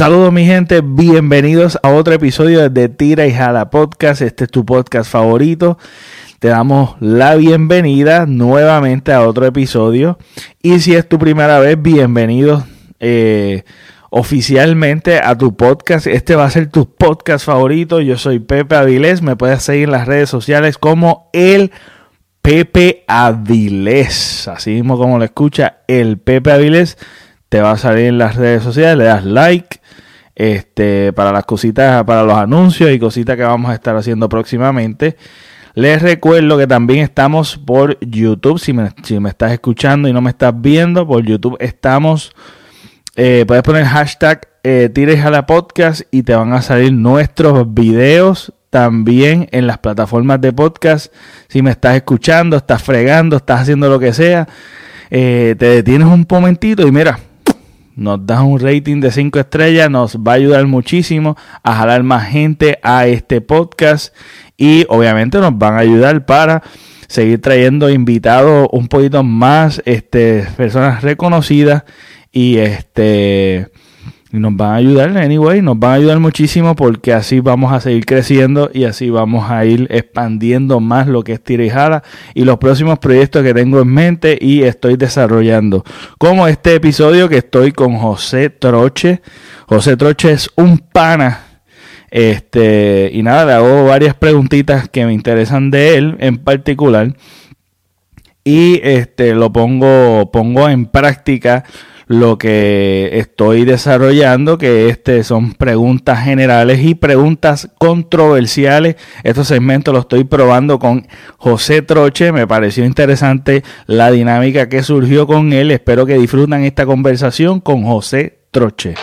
Saludos mi gente, bienvenidos a otro episodio de Tira y Jala Podcast. Este es tu podcast favorito. Te damos la bienvenida nuevamente a otro episodio. Y si es tu primera vez, bienvenidos eh, oficialmente a tu podcast. Este va a ser tu podcast favorito. Yo soy Pepe Avilés. Me puedes seguir en las redes sociales como el Pepe Avilés. Así mismo como lo escucha, el Pepe Avilés. Te va a salir en las redes sociales, le das like este, para las cositas, para los anuncios y cositas que vamos a estar haciendo próximamente. Les recuerdo que también estamos por YouTube. Si me, si me estás escuchando y no me estás viendo, por YouTube estamos. Eh, puedes poner hashtag eh, Tires a la podcast y te van a salir nuestros videos también en las plataformas de podcast. Si me estás escuchando, estás fregando, estás haciendo lo que sea, eh, te detienes un momentito y mira, nos das un rating de 5 estrellas, nos va a ayudar muchísimo a jalar más gente a este podcast y obviamente nos van a ayudar para seguir trayendo invitados un poquito más, este, personas reconocidas y este y nos van a ayudar, anyway, nos van a ayudar muchísimo porque así vamos a seguir creciendo y así vamos a ir expandiendo más lo que es Tirijada y los próximos proyectos que tengo en mente y estoy desarrollando. Como este episodio que estoy con José Troche. José Troche es un pana. Este, y nada, le hago varias preguntitas que me interesan de él en particular. Y este lo pongo, pongo en práctica lo que estoy desarrollando, que este son preguntas generales y preguntas controversiales. Estos segmentos los estoy probando con José Troche. Me pareció interesante la dinámica que surgió con él. Espero que disfruten esta conversación con José Troche.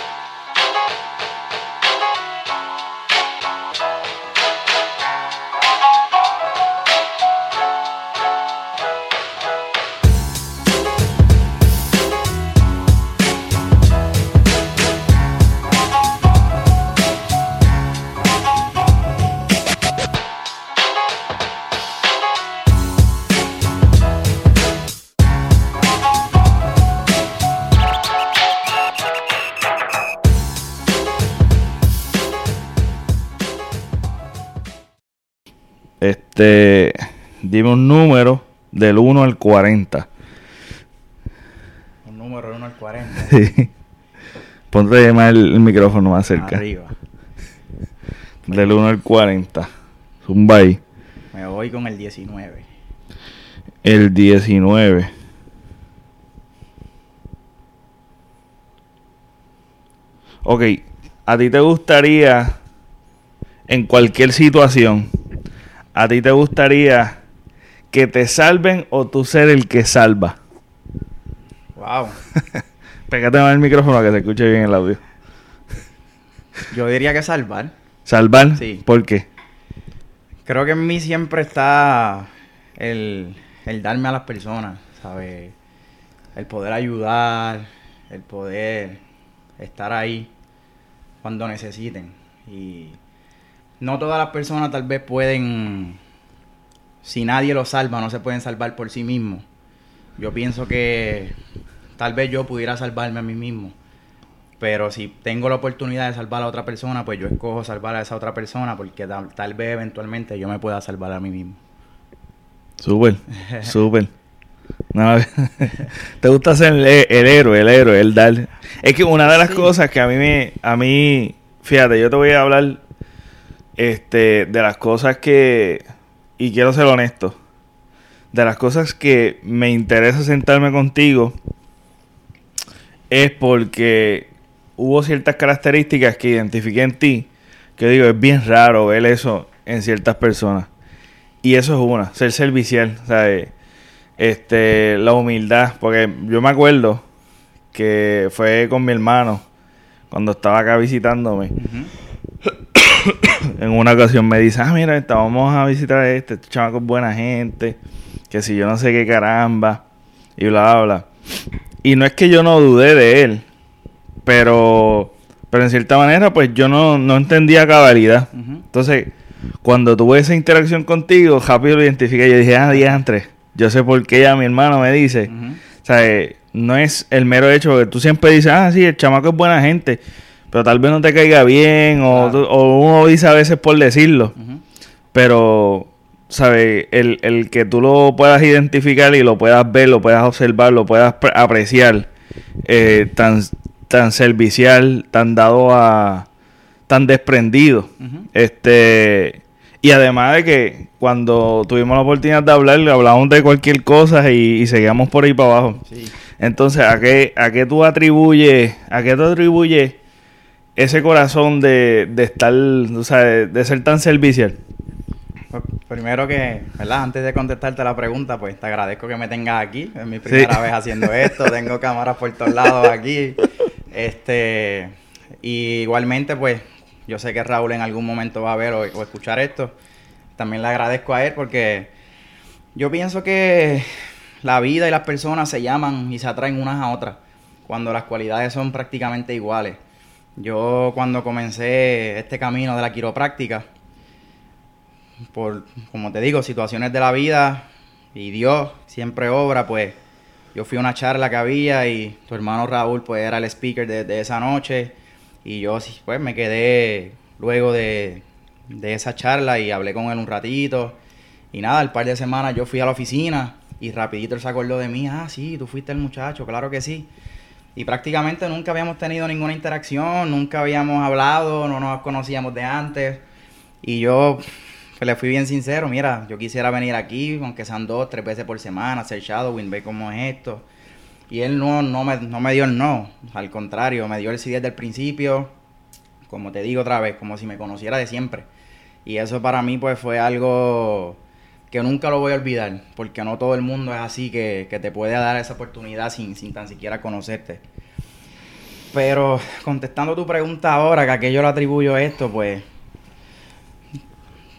Este, dime un número del 1 al 40. Un número del 1 al 40. Sí. Ponte más el, el micrófono más cerca. Arriba. Del 1 al 40. Zumba ahí. Me voy con el 19. El 19. Ok, ¿a ti te gustaría, en cualquier situación, a ti te gustaría que te salven o tú ser el que salva? Wow. Pégate más el micrófono para que se escuche bien el audio. Yo diría que salvar. ¿Salvar? Sí. ¿Por qué? Creo que en mí siempre está el, el darme a las personas, ¿sabes? El poder ayudar, el poder estar ahí cuando necesiten. Y no todas las personas tal vez pueden, si nadie los salva, no se pueden salvar por sí mismos. Yo pienso que tal vez yo pudiera salvarme a mí mismo. Pero si tengo la oportunidad de salvar a otra persona, pues yo escojo salvar a esa otra persona porque tal, tal vez eventualmente yo me pueda salvar a mí mismo. Súper, súper. No, te gusta ser el, el héroe, el héroe, el dar. Es que una de las Sí. cosas que a mí me, a mí, fíjate, yo te voy a hablar, este, de las cosas que, y quiero ser honesto, de las cosas que me interesa sentarme contigo, es porque hubo ciertas características que identifiqué en ti, que digo, es bien raro ver eso en ciertas personas. Y eso es una, ser servicial, ¿sabes? Este, la humildad, porque yo me acuerdo que fue con mi hermano cuando estaba acá visitándome. En una ocasión me dice, ah, mira, esta, vamos a visitar a este, este chamaco es buena gente, que si yo no sé qué caramba, y bla, bla, bla. Y no es que yo no dudé de él, pero, pero en cierta manera, pues yo no, no entendía cabalidad. Entonces, cuando tuve esa interacción contigo, rápido lo identifiqué. Yo dije, ah, diantre, yo sé por qué ya mi hermano me dice. Ujú. O sea, eh, no es el mero hecho que tú siempre dices, ah, sí, el chamaco es buena gente. Pero tal vez no te caiga bien o, Claro. o uno dice a veces por decirlo, pero, ¿sabes? El, el que tú lo puedas identificar y lo puedas ver, lo puedas observar, lo puedas pre- apreciar, eh, tan, tan servicial, tan dado a... tan desprendido. Este... Y además de que cuando tuvimos la oportunidad de hablar, hablamos de cualquier cosa y, y seguíamos por ahí para abajo. Sí. Entonces, ¿a qué, a qué tú atribuyes, a qué tú atribuyes ese corazón de, de estar, o sea, de, de ser tan servicial? Pues, primero que, ¿verdad? Antes de contestarte la pregunta, pues te agradezco que me tengas aquí. Es mi primera Sí. vez haciendo esto. Tengo cámaras por todos lados aquí. Este, y igualmente, pues, yo sé que Raúl en algún momento va a ver o, o escuchar esto. También le agradezco a él porque yo pienso que la vida y las personas se llaman y se atraen unas a otras cuando las cualidades son prácticamente iguales. Yo cuando comencé este camino de la quiropráctica, por, como te digo, situaciones de la vida y Dios siempre obra, pues yo fui a una charla que había y tu hermano Raúl pues era el speaker de, de esa noche y yo pues me quedé luego de, de esa charla y hablé con él un ratito y nada, al par de semanas yo fui a la oficina y rapidito él se acordó de mí, ah sí, tú fuiste el muchacho, claro que sí. Y prácticamente nunca habíamos tenido ninguna interacción, nunca habíamos hablado, no nos conocíamos de antes. Y yo pues, le fui bien sincero, mira, yo quisiera venir aquí, aunque sean dos, tres veces por semana, hacer shadowing, ver cómo es esto. Y él no, no, me, no me dio el no, al contrario, me dio el sí desde el principio, como te digo otra vez, como si me conociera de siempre. Y eso para mí pues fue algo que nunca lo voy a olvidar, porque no todo el mundo es así que, te puede dar esa oportunidad sin, sin tan siquiera conocerte. Pero contestando tu pregunta ahora, que a qué yo le atribuyo esto, pues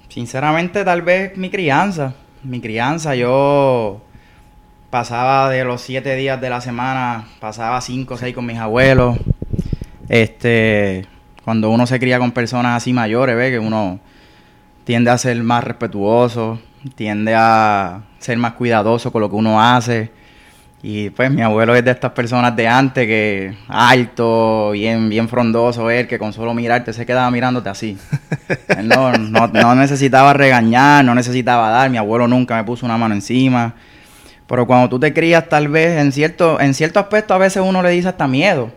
sinceramente tal vez mi crianza. Mi crianza, yo pasaba de los siete días de la semana, pasaba cinco o seis con mis abuelos. Este, cuando uno se cría con personas así mayores, ve que uno tiende a ser más respetuoso, tiende a ser más cuidadoso con lo que uno hace. Y pues mi abuelo es de estas personas de antes que alto, bien, bien frondoso él, que con solo mirarte se quedaba mirándote así. Él no, no, no necesitaba regañar, no necesitaba dar, mi abuelo nunca me puso una mano encima. Pero cuando tú te crías, tal vez en cierto, en cierto aspecto a veces uno le dice hasta miedo.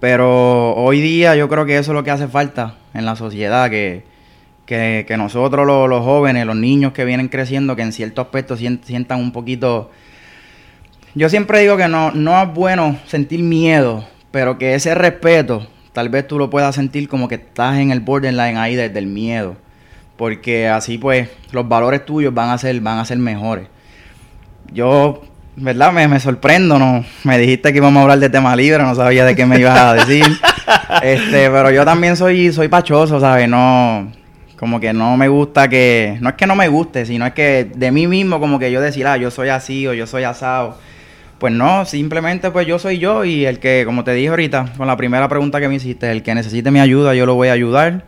Pero hoy día yo creo que eso es lo que hace falta en la sociedad, que, que, que nosotros los, los jóvenes, los niños que vienen creciendo, que en cierto aspecto sien- sientan un poquito... Yo siempre digo que no, no es bueno sentir miedo, pero que ese respeto tal vez tú lo puedas sentir como que estás en el borderline ahí desde el miedo. Porque así pues los valores tuyos van a ser, van a ser mejores. Yo, ¿verdad? Me, me sorprendo, ¿no? Me dijiste que íbamos a hablar de tema libre, no sabía de qué me ibas a decir. este, pero yo también soy, soy pachoso, ¿sabes? No, como que no me gusta que, no es que no me guste, sino es que de mí mismo como que yo decir, ah, yo soy así o yo soy asado. Pues no, simplemente pues yo soy yo y el que, como te dije ahorita, con la primera pregunta que me hiciste, el que necesite mi ayuda, yo lo voy a ayudar.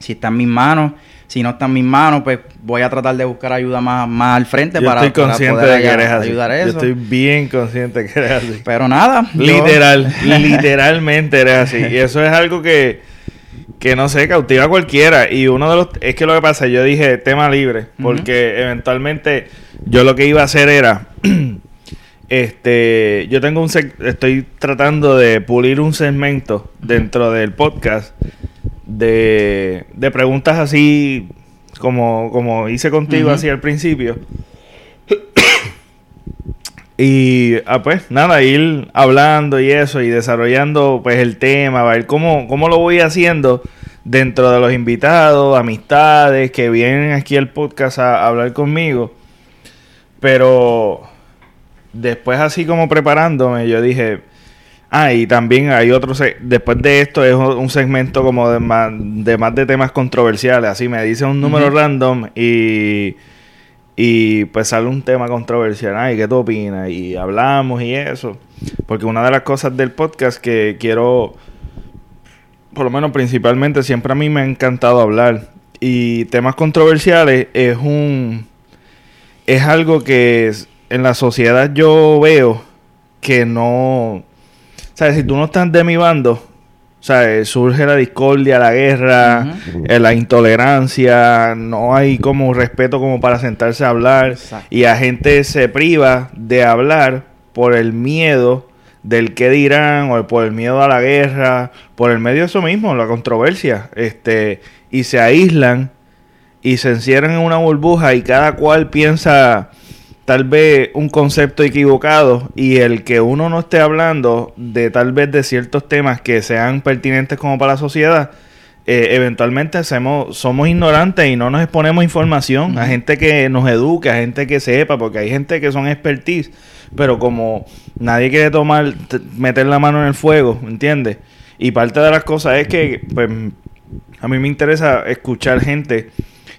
Si está en mis manos, si no está en mis manos, pues voy a tratar de buscar ayuda más, más al frente Yo para, estoy para consciente poder de que eres así. ayudar a Yo eso. estoy bien consciente que eres así. Pero nada, yo- Literal, literalmente eres así. Y eso es algo que, que no sé, cautiva a cualquiera. Y uno de los. Es que lo que pasa, yo dije tema libre. Porque eventualmente yo lo que iba a hacer era. este. Yo tengo un. Estoy tratando de pulir un segmento dentro del podcast. De, de preguntas así. Como, como hice contigo así al principio. Y ah, pues nada, ir hablando y eso y desarrollando pues el tema, a ver cómo, cómo lo voy haciendo dentro de los invitados, amistades que vienen aquí al podcast a, a hablar conmigo. Pero después así como preparándome, yo dije, ah, y también hay otro, después de esto es un segmento como de más de, más de temas controversiales, así me dice un número random y... Y pues sale un tema controversial. Ay, ¿qué tú opinas? Y hablamos y eso. Porque una de las cosas del podcast que quiero, por lo menos principalmente, siempre a mí me ha encantado hablar. Y temas controversiales es un. Es algo que en la sociedad yo veo que no. ¿Sabes? Si tú no estás de mi bando, O sea, eh, surge la discordia, la guerra, eh, la intolerancia, no hay como respeto como para sentarse a hablar Exacto. y la gente se priva de hablar por el miedo del qué dirán o por el miedo a la guerra, por el medio de eso mismo, la controversia, este y se aíslan y se encierran en una burbuja y cada cual piensa tal vez un concepto equivocado y el que uno no esté hablando de tal vez de ciertos temas que sean pertinentes como para la sociedad, eh, eventualmente hacemos, somos ignorantes y no nos exponemos información a gente que nos eduque, a gente que sepa, porque hay gente que son expertise, pero como nadie quiere tomar, meter la mano en el fuego, ¿entiendes? Y parte de las cosas es que, pues, a mí me interesa escuchar gente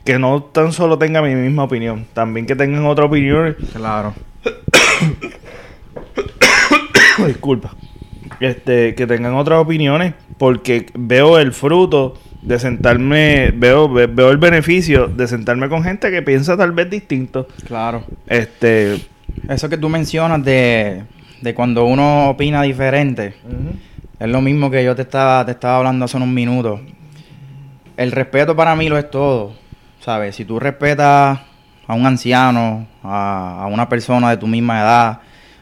que no tan solo tenga mi misma opinión, también que tengan otra opinión. Claro. Disculpa. Este, que tengan otras opiniones, porque veo el fruto de sentarme, veo, ve- veo el beneficio de sentarme con gente que piensa tal vez distinto. Claro. Este, Eso que tú mencionas de, de cuando uno opina diferente, es lo mismo que yo te estaba, te estaba hablando hace unos minutos. El respeto para mí lo es todo, ¿sabes? Si tú respetas a un anciano, a, a una persona de tu misma edad,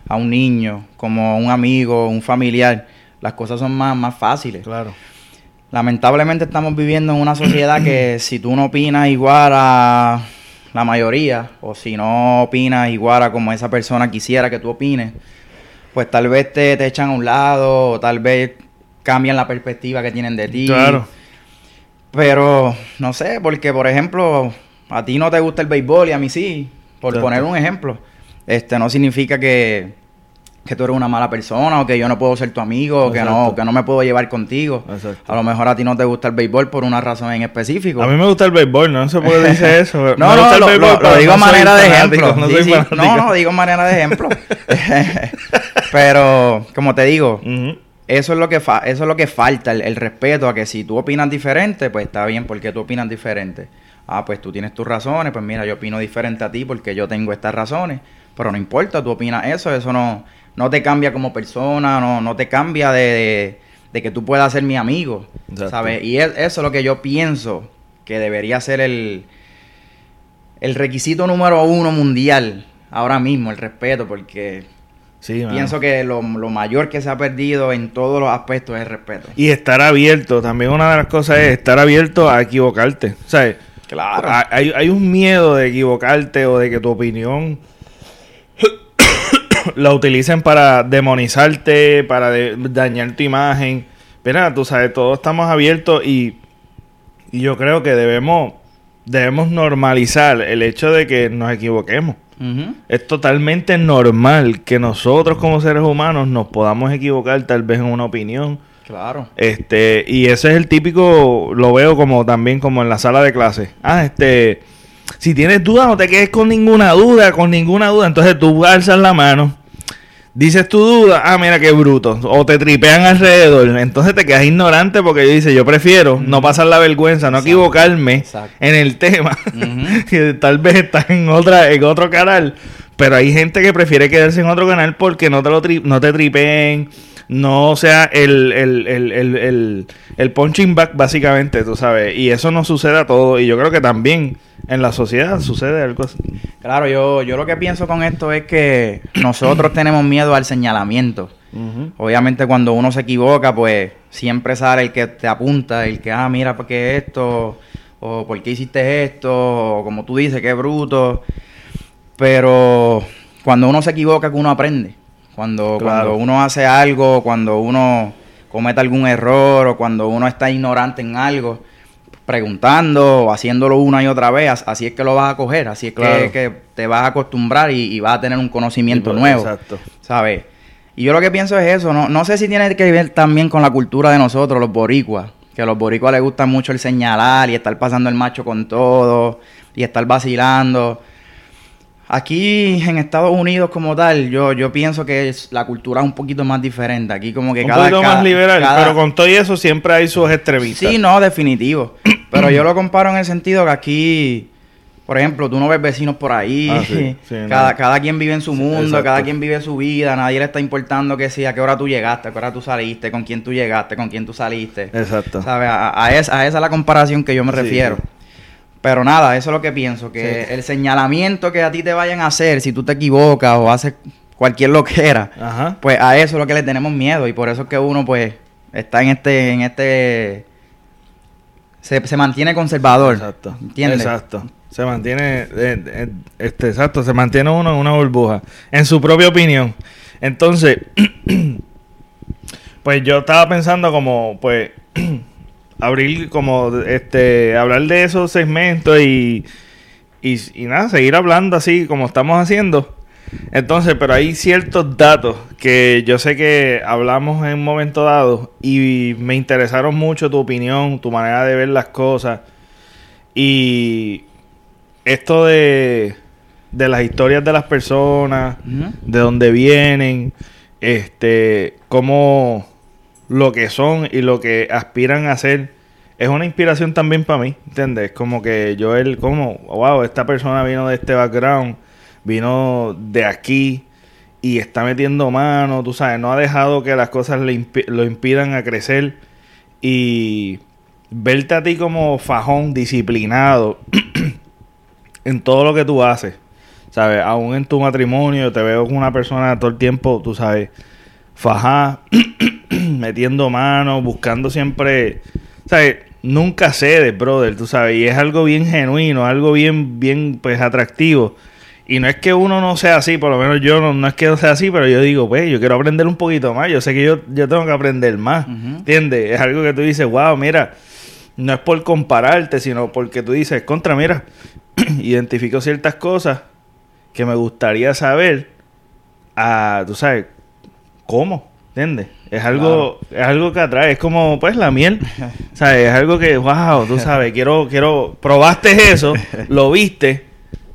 a un niño, como un amigo, un familiar, las cosas son más, más fáciles. claro. Lamentablemente estamos viviendo en una sociedad que si tú no opinas igual a la mayoría, o si no opinas igual a como esa persona quisiera que tú opines, pues tal vez te, te echan a un lado, o tal vez cambian la perspectiva que tienen de ti. Claro. Pero no sé, porque por ejemplo, a ti no te gusta el béisbol y a mí sí, por Exacto. poner un ejemplo. Este no significa que, que tú eres una mala persona o que yo no puedo ser tu amigo o que no, que no me puedo llevar contigo. Exacto. A lo mejor a ti no te gusta el béisbol por una razón en específico. A mí me gusta el béisbol, no se puede decir eso. no, me gusta no, el lo, béisbol, lo- lo pero digo a no manera de ejemplo. No, Sí, sí. no, no, digo manera de ejemplo. Pero, como te digo. Eso es lo que fa- eso es lo que falta, el, el respeto a que si tú opinas diferente, pues está bien porque tú opinas diferente. Ah, pues tú tienes tus razones, pues mira, yo opino diferente a ti porque yo tengo estas razones, pero no importa, tú opinas eso, eso no, no te cambia como persona, no, no te cambia de, de- de que tú puedas ser mi amigo, Exacto. ¿sabes? Y es- eso es lo que yo pienso que debería ser el, el requisito número uno mundial ahora mismo, el respeto, porque Sí. Pienso que lo, lo mayor que se ha perdido en todos los aspectos es el respeto. Y estar abierto, también una de las cosas es estar abierto a equivocarte. ¿Sabes? Claro. Ha- Hay, hay un miedo de equivocarte o de que tu opinión la utilicen para demonizarte, para de- dañar tu imagen. Pero tú sabes, todos estamos abiertos y, y yo creo que debemos, debemos normalizar el hecho de que nos equivoquemos. Es totalmente normal que nosotros como seres humanos nos podamos equivocar tal vez en una opinión. Claro. Este, y ese es el típico, lo veo como también como en la sala de clase. Ah, este, si tienes dudas, no te quedes con ninguna duda, con ninguna duda. Entonces tú alzas la mano, dices tu duda, ah, mira qué bruto. O te tripean alrededor. Entonces te quedas ignorante porque yo dice, yo prefiero no pasar la vergüenza, no Exacto. equivocarme Exacto. en el tema. Que tal vez estás en otra, en otro canal. Pero hay gente que prefiere quedarse en otro canal porque no te lo tri- no te tripeen, no sea el, el, el, el, el, el punching back, básicamente, tú sabes. Y eso no sucede a todo. Y yo creo que también en la sociedad sucede algo así. Claro, yo, yo lo que pienso con esto es que nosotros tenemos miedo al señalamiento. Obviamente cuando uno se equivoca, pues siempre sale el que te apunta, el que, ah, mira, ¿por qué esto? O ¿por qué hiciste esto? O como tú dices, qué bruto. Pero cuando uno se equivoca, que uno aprende. Cuando, Claro. cuando uno hace algo, cuando uno comete algún error o cuando uno está ignorante en algo, preguntando o haciéndolo una y otra vez, as- así es que lo vas a coger, así es que- Claro. que, te vas a acostumbrar y, y vas a tener un conocimiento nuevo. Exacto. ¿sabes? Y yo lo que pienso es eso, no, no sé si tiene que ver también con la cultura de nosotros, los boricuas, que a los boricuas les gusta mucho el señalar y estar pasando el macho con todo y estar vacilando. Aquí en Estados Unidos como tal, yo, yo pienso que es- la cultura es un poquito más diferente. Aquí como que Un cada... poquito cada- más liberal, cada- pero con todo y eso siempre hay sus extremistas. Sí, no, definitivo. Pero yo lo comparo en el sentido que aquí por ejemplo, tú no ves vecinos por ahí. Ah, sí, sí, cada, no. cada quien vive en su mundo, exacto. cada quien vive su vida. Nadie le está importando que si a qué hora tú llegaste, a qué hora tú saliste, con quién tú llegaste, con quién tú saliste. Exacto. ¿Sabes? A, a esa, a esa es la comparación que yo me Sí, refiero. Pero nada, eso es lo que pienso, que Sí. el señalamiento que a ti te vayan a hacer si tú te equivocas o haces cualquier loquera, Ajá. pues a eso es lo que le tenemos miedo y por eso es que uno pues está en este en este se, se mantiene conservador. Exacto. ¿Entiendes? Exacto. Se mantiene, eh, eh, este, exacto, se mantiene uno en una burbuja, en su propia opinión. Entonces, pues yo estaba pensando como, pues, abrir como, este, hablar de esos segmentos y, y, y nada, seguir hablando así como estamos haciendo. Entonces, pero hay ciertos datos que yo sé que hablamos en un momento dado y me interesaron mucho tu opinión, tu manera de ver las cosas. Y esto de, de las historias de las personas, de dónde vienen, este, cómo lo que son y lo que aspiran a ser, es una inspiración también para mí, ¿entiendes? Como que yo, él, como, wow, esta persona vino de este background, vino de aquí y está metiendo mano, tú sabes, no ha dejado que las cosas lo impidan a crecer y verte a ti como fajón, disciplinado en todo lo que tú haces, ¿sabes? Aún en tu matrimonio te veo como una persona todo el tiempo, tú sabes, fajá, metiendo mano, buscando siempre, ¿sabes? Nunca cedes, brother, tú sabes, y es algo bien genuino, algo bien, bien, pues, atractivo. Y no es que uno no sea así, por lo menos yo no, no es que no sea así, pero yo digo, pues, yo quiero aprender un poquito más, yo sé que yo, yo tengo que aprender más, Ujú. ¿entiendes? Es algo que tú dices, wow, mira, no es por compararte, sino porque tú dices, contra, mira, identifico ciertas cosas que me gustaría saber, a, tú sabes, cómo, ¿entiendes? Es algo, es algo que atrae, es como pues la miel, ¿sabes? Es algo que, wow, tú sabes, quiero, quiero, probaste eso, lo viste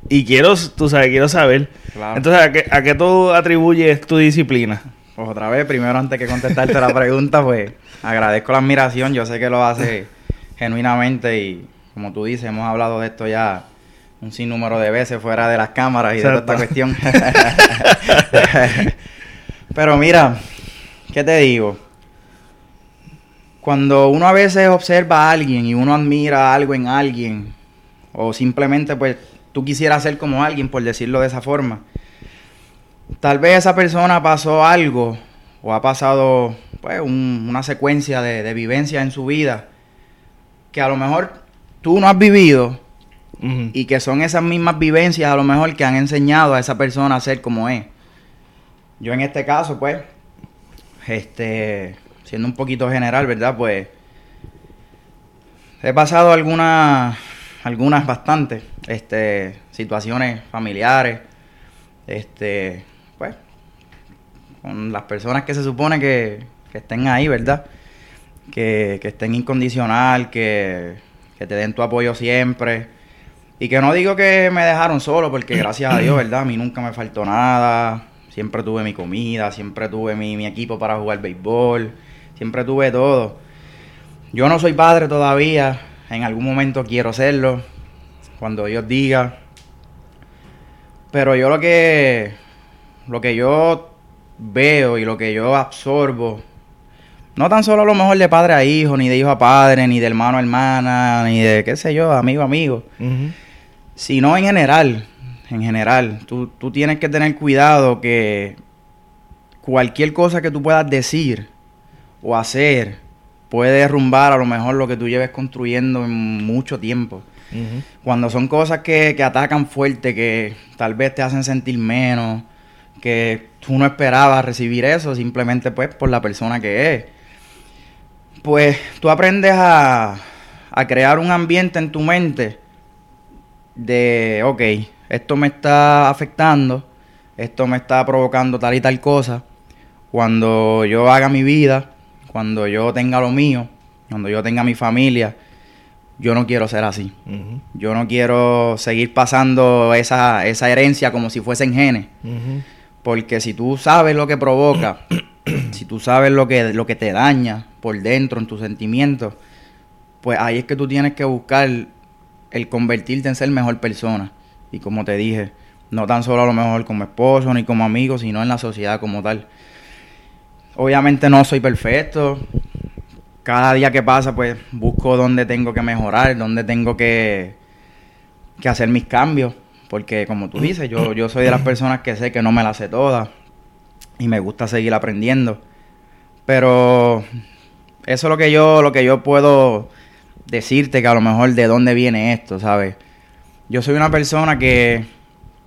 y quiero, tú sabes, quiero saber. Claro. Entonces, ¿a qué, ¿a qué tú atribuyes tu disciplina? Pues otra vez, primero antes que contestarte la pregunta, pues agradezco la admiración. Yo sé que lo hace genuinamente y como tú dices, hemos hablado de esto ya un sinnúmero de veces fuera de las cámaras y de toda esta cuestión. Pero mira, ¿qué te digo? Cuando uno a veces observa a alguien y uno admira algo en alguien, o simplemente pues tú quisieras ser como alguien, por decirlo de esa forma, tal vez esa persona pasó algo o ha pasado pues un- una secuencia de, de vivencias en su vida que a lo mejor tú no has vivido y que son esas mismas vivencias a lo mejor que han enseñado a esa persona a ser como es. Yo en este caso pues, este, siendo un poquito general, ¿verdad? Pues he pasado algunas, algunas bastantes, este, situaciones familiares, este, pues, con las personas que se supone que, que estén ahí, ¿verdad? Que, que estén incondicional, que, que te den tu apoyo siempre. Y que no digo que me dejaron solo, porque gracias a Dios, ¿verdad? A mí nunca me faltó nada. Siempre tuve mi comida, siempre tuve mi, mi equipo para jugar béisbol, siempre tuve todo. Yo no soy padre todavía, en algún momento quiero serlo, cuando Dios diga. Pero yo lo que lo que yo veo y lo que yo absorbo, no tan solo a lo mejor de padre a hijo, ni de hijo a padre, ni de hermano a hermana, ni de qué sé yo, amigo a amigo, sino en general, en general, tú, tú tienes que tener cuidado que cualquier cosa que tú puedas decir o hacer puede derrumbar a lo mejor lo que tú lleves construyendo en mucho tiempo. Cuando son cosas que, que atacan fuerte, que tal vez te hacen sentir menos, que tú no esperabas recibir eso simplemente pues por la persona que es. Pues tú aprendes a, a crear un ambiente en tu mente de, ok, esto me está afectando, esto me está provocando tal y tal cosa. Cuando yo haga mi vida, cuando yo tenga lo mío, cuando yo tenga mi familia, yo no quiero ser así. Yo no quiero seguir pasando esa, esa herencia como si fuesen genes. Porque si tú sabes lo que provoca, si tú sabes lo que, lo que te daña por dentro en tus sentimientos, pues ahí es que tú tienes que buscar el convertirte en ser mejor persona. Y como te dije, no tan solo a lo mejor como esposo ni como amigo, sino en la sociedad como tal. Obviamente no soy perfecto. Cada día que pasa, pues busco dónde tengo que mejorar, dónde tengo que, que hacer mis cambios. Porque como tú dices, yo, yo soy de las personas que sé que no me las sé todas. Y me gusta seguir aprendiendo. Pero eso es lo que yo, lo que yo puedo decirte que a lo mejor de dónde viene esto, ¿sabes? Yo soy una persona que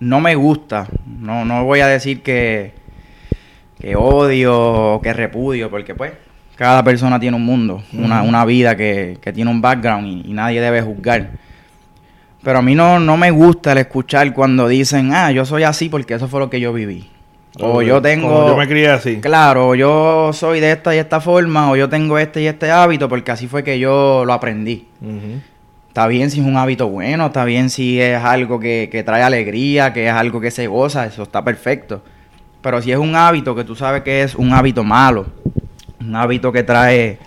no me gusta, no, no voy a decir que, que odio o que repudio, porque pues cada persona tiene un mundo, una, una, vida que, que, tiene un background y, y, nadie debe juzgar. Pero a mí no, no me gusta el escuchar cuando dicen, ah, yo soy así porque eso fue lo que yo viví. O yo tengo. yo me crié así. Claro, yo soy de esta y esta forma, o yo tengo este y este hábito, porque así fue que yo lo aprendí. Está bien si es un hábito bueno, está bien si es algo que, que, trae alegría, que es algo que se goza, eso está perfecto. Pero si es un hábito que tú sabes que es un hábito malo, un hábito que trae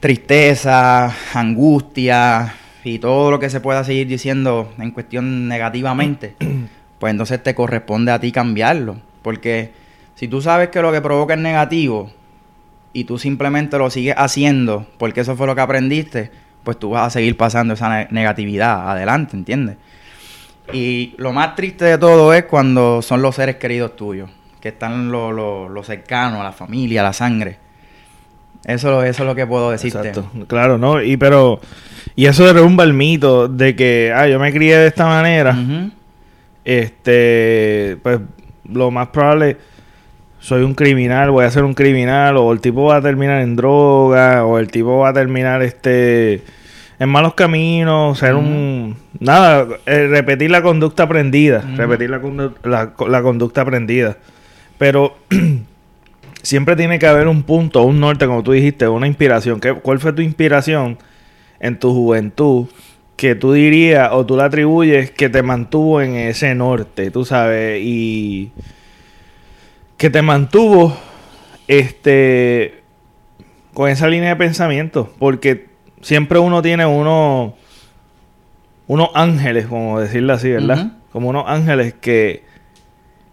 tristeza, angustia y todo lo que se pueda seguir diciendo en cuestión negativamente pues entonces te corresponde a ti cambiarlo. Porque si tú sabes que lo que provoca es negativo y tú simplemente lo sigues haciendo porque eso fue lo que aprendiste, pues tú vas a seguir pasando esa negatividad adelante, ¿entiendes? Y lo más triste de todo es cuando son los seres queridos tuyos, que están los lo, cercanos, la familia, la sangre. Eso, eso es lo que puedo decirte. Exacto, claro, ¿no? Y pero, y eso derrumba el mito de que, ah, yo me crié de esta manera este, pues lo más probable, soy un criminal, voy a ser un criminal, o el tipo va a terminar en droga, o el tipo va a terminar este en malos caminos, ser un... Nada, eh, repetir la conducta aprendida, repetir la, la, conducta aprendida. Pero siempre tiene que haber un punto, un norte, como tú dijiste, una inspiración. ¿Qué, ¿Cuál fue tu inspiración en tu juventud que tú dirías o tú le atribuyes que te mantuvo en ese norte, tú sabes, y que te mantuvo este con esa línea de pensamiento, porque siempre uno tiene uno unos ángeles, como decirlo así, ¿verdad? Como unos ángeles que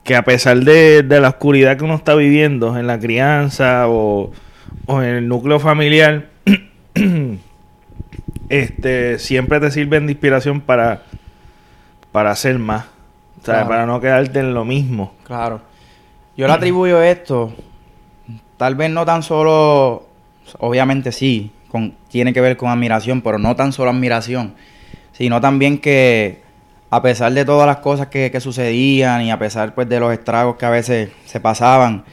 que a pesar de, de, la oscuridad que uno está viviendo en la crianza o, o en el núcleo familiar, este, siempre te sirven de inspiración para, para hacer más. O sea, para no quedarte en lo mismo. Claro. Yo le atribuyo esto, tal vez no tan solo, obviamente sí, con, tiene que ver con admiración, pero no tan solo admiración, sino también que a pesar de todas las cosas que, que sucedían y a pesar pues de los estragos que a veces se pasaban,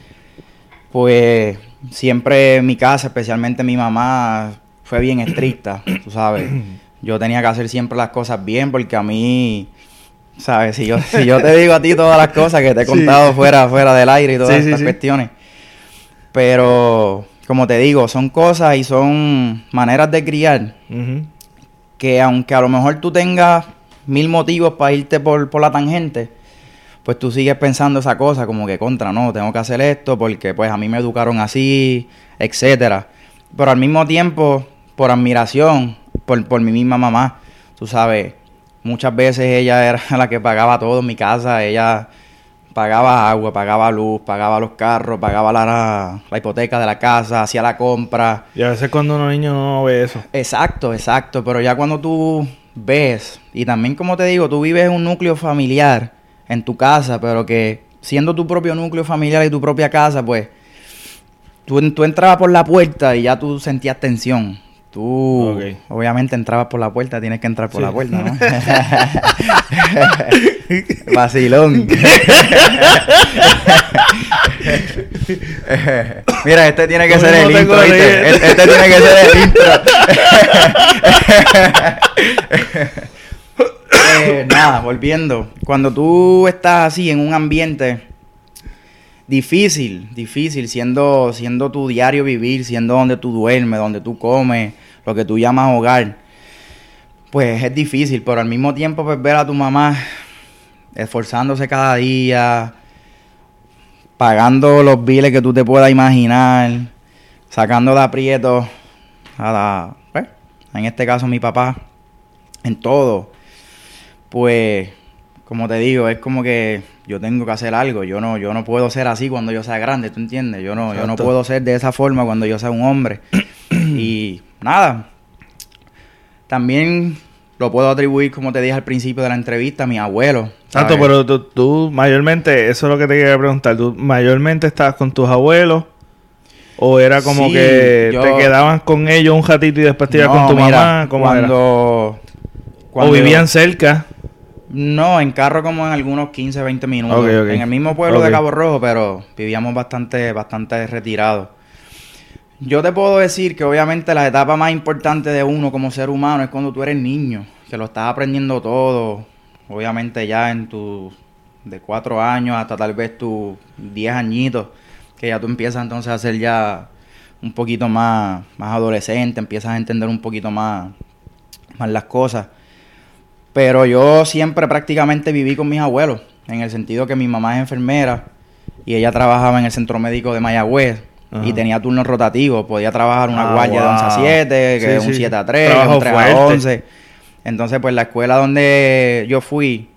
pues siempre en mi casa, especialmente mi mamá, fue bien estricta, tú sabes. Yo tenía que hacer siempre las cosas bien porque a mí, ¿sabes? Si yo, si yo te digo a ti todas las cosas que te he contado fuera, fuera del aire y todas estas cuestiones. Pero, como te digo, son cosas y son maneras de criar que aunque a lo mejor tú tengas mil motivos para irte por, por la tangente, pues tú sigues pensando esa cosa como que contra, no, tengo que hacer esto porque pues a mí me educaron así, etcétera. Pero al mismo tiempo por admiración por, por mi misma mamá. Tú sabes, muchas veces ella era la que pagaba todo en mi casa. Ella pagaba agua, pagaba luz, pagaba los carros, pagaba la, la, hipoteca de la casa, hacía la compra. Y a veces cuando uno niño no ve eso. Exacto, exacto. Pero ya cuando tú ves, y también como te digo, tú vives un núcleo familiar en tu casa, pero que siendo tu propio núcleo familiar y tu propia casa, pues tú, tú entrabas por la puerta y ya tú sentías tensión. Tú, obviamente, entrabas por la puerta, tienes que entrar por la puerta, ¿no? Vacilón. Mira, este tiene que ser el intro, ¿viste? Este, este tiene que ser el intro. eh, nada, volviendo. Cuando tú estás así en un ambiente difícil, difícil, siendo, siendo tu diario vivir, siendo donde tú duermes, donde tú comes, lo que tú llamas hogar, pues es difícil, pero al mismo tiempo pues ver a tu mamá esforzándose cada día, pagando los biles que tú te puedas imaginar, sacando de aprietos a la, pues, en este caso mi papá, en todo, pues, como te digo, es como que yo tengo que hacer algo. Yo no, yo no puedo ser así cuando yo sea grande, ¿tú entiendes? Yo no, yo no puedo ser de esa forma cuando yo sea un hombre. y nada. También lo puedo atribuir, como te dije al principio de la entrevista, a mi abuelo. Tanto, pero tú, mayormente, eso es lo que te quería preguntar, ¿tú mayormente estabas con tus abuelos? ¿O era como que te quedaban con ellos un ratito y después te ibas con tu mamá? ¿Cómo cuando, ¿O vivían cerca? No, en carro como en algunos 15, 20 minutos. En el mismo pueblo de Cabo Rojo, pero vivíamos bastante, bastante retirados. Yo te puedo decir que obviamente la etapa más importante de uno como ser humano es cuando tú eres niño, que lo estás aprendiendo todo. Obviamente ya en tu de cuatro años hasta tal vez tus diez añitos, que ya tú empiezas entonces a ser ya un poquito más, más adolescente, empiezas a entender un poquito más, más las cosas. Pero yo siempre prácticamente viví con mis abuelos, en el sentido que mi mamá es enfermera y ella trabajaba en el centro médico de Mayagüez y tenía turnos rotativos. Podía trabajar una ah, guardia de 11 a 7, que es un 7 a 3, un 3 a 11. Entonces, pues la escuela donde yo fui,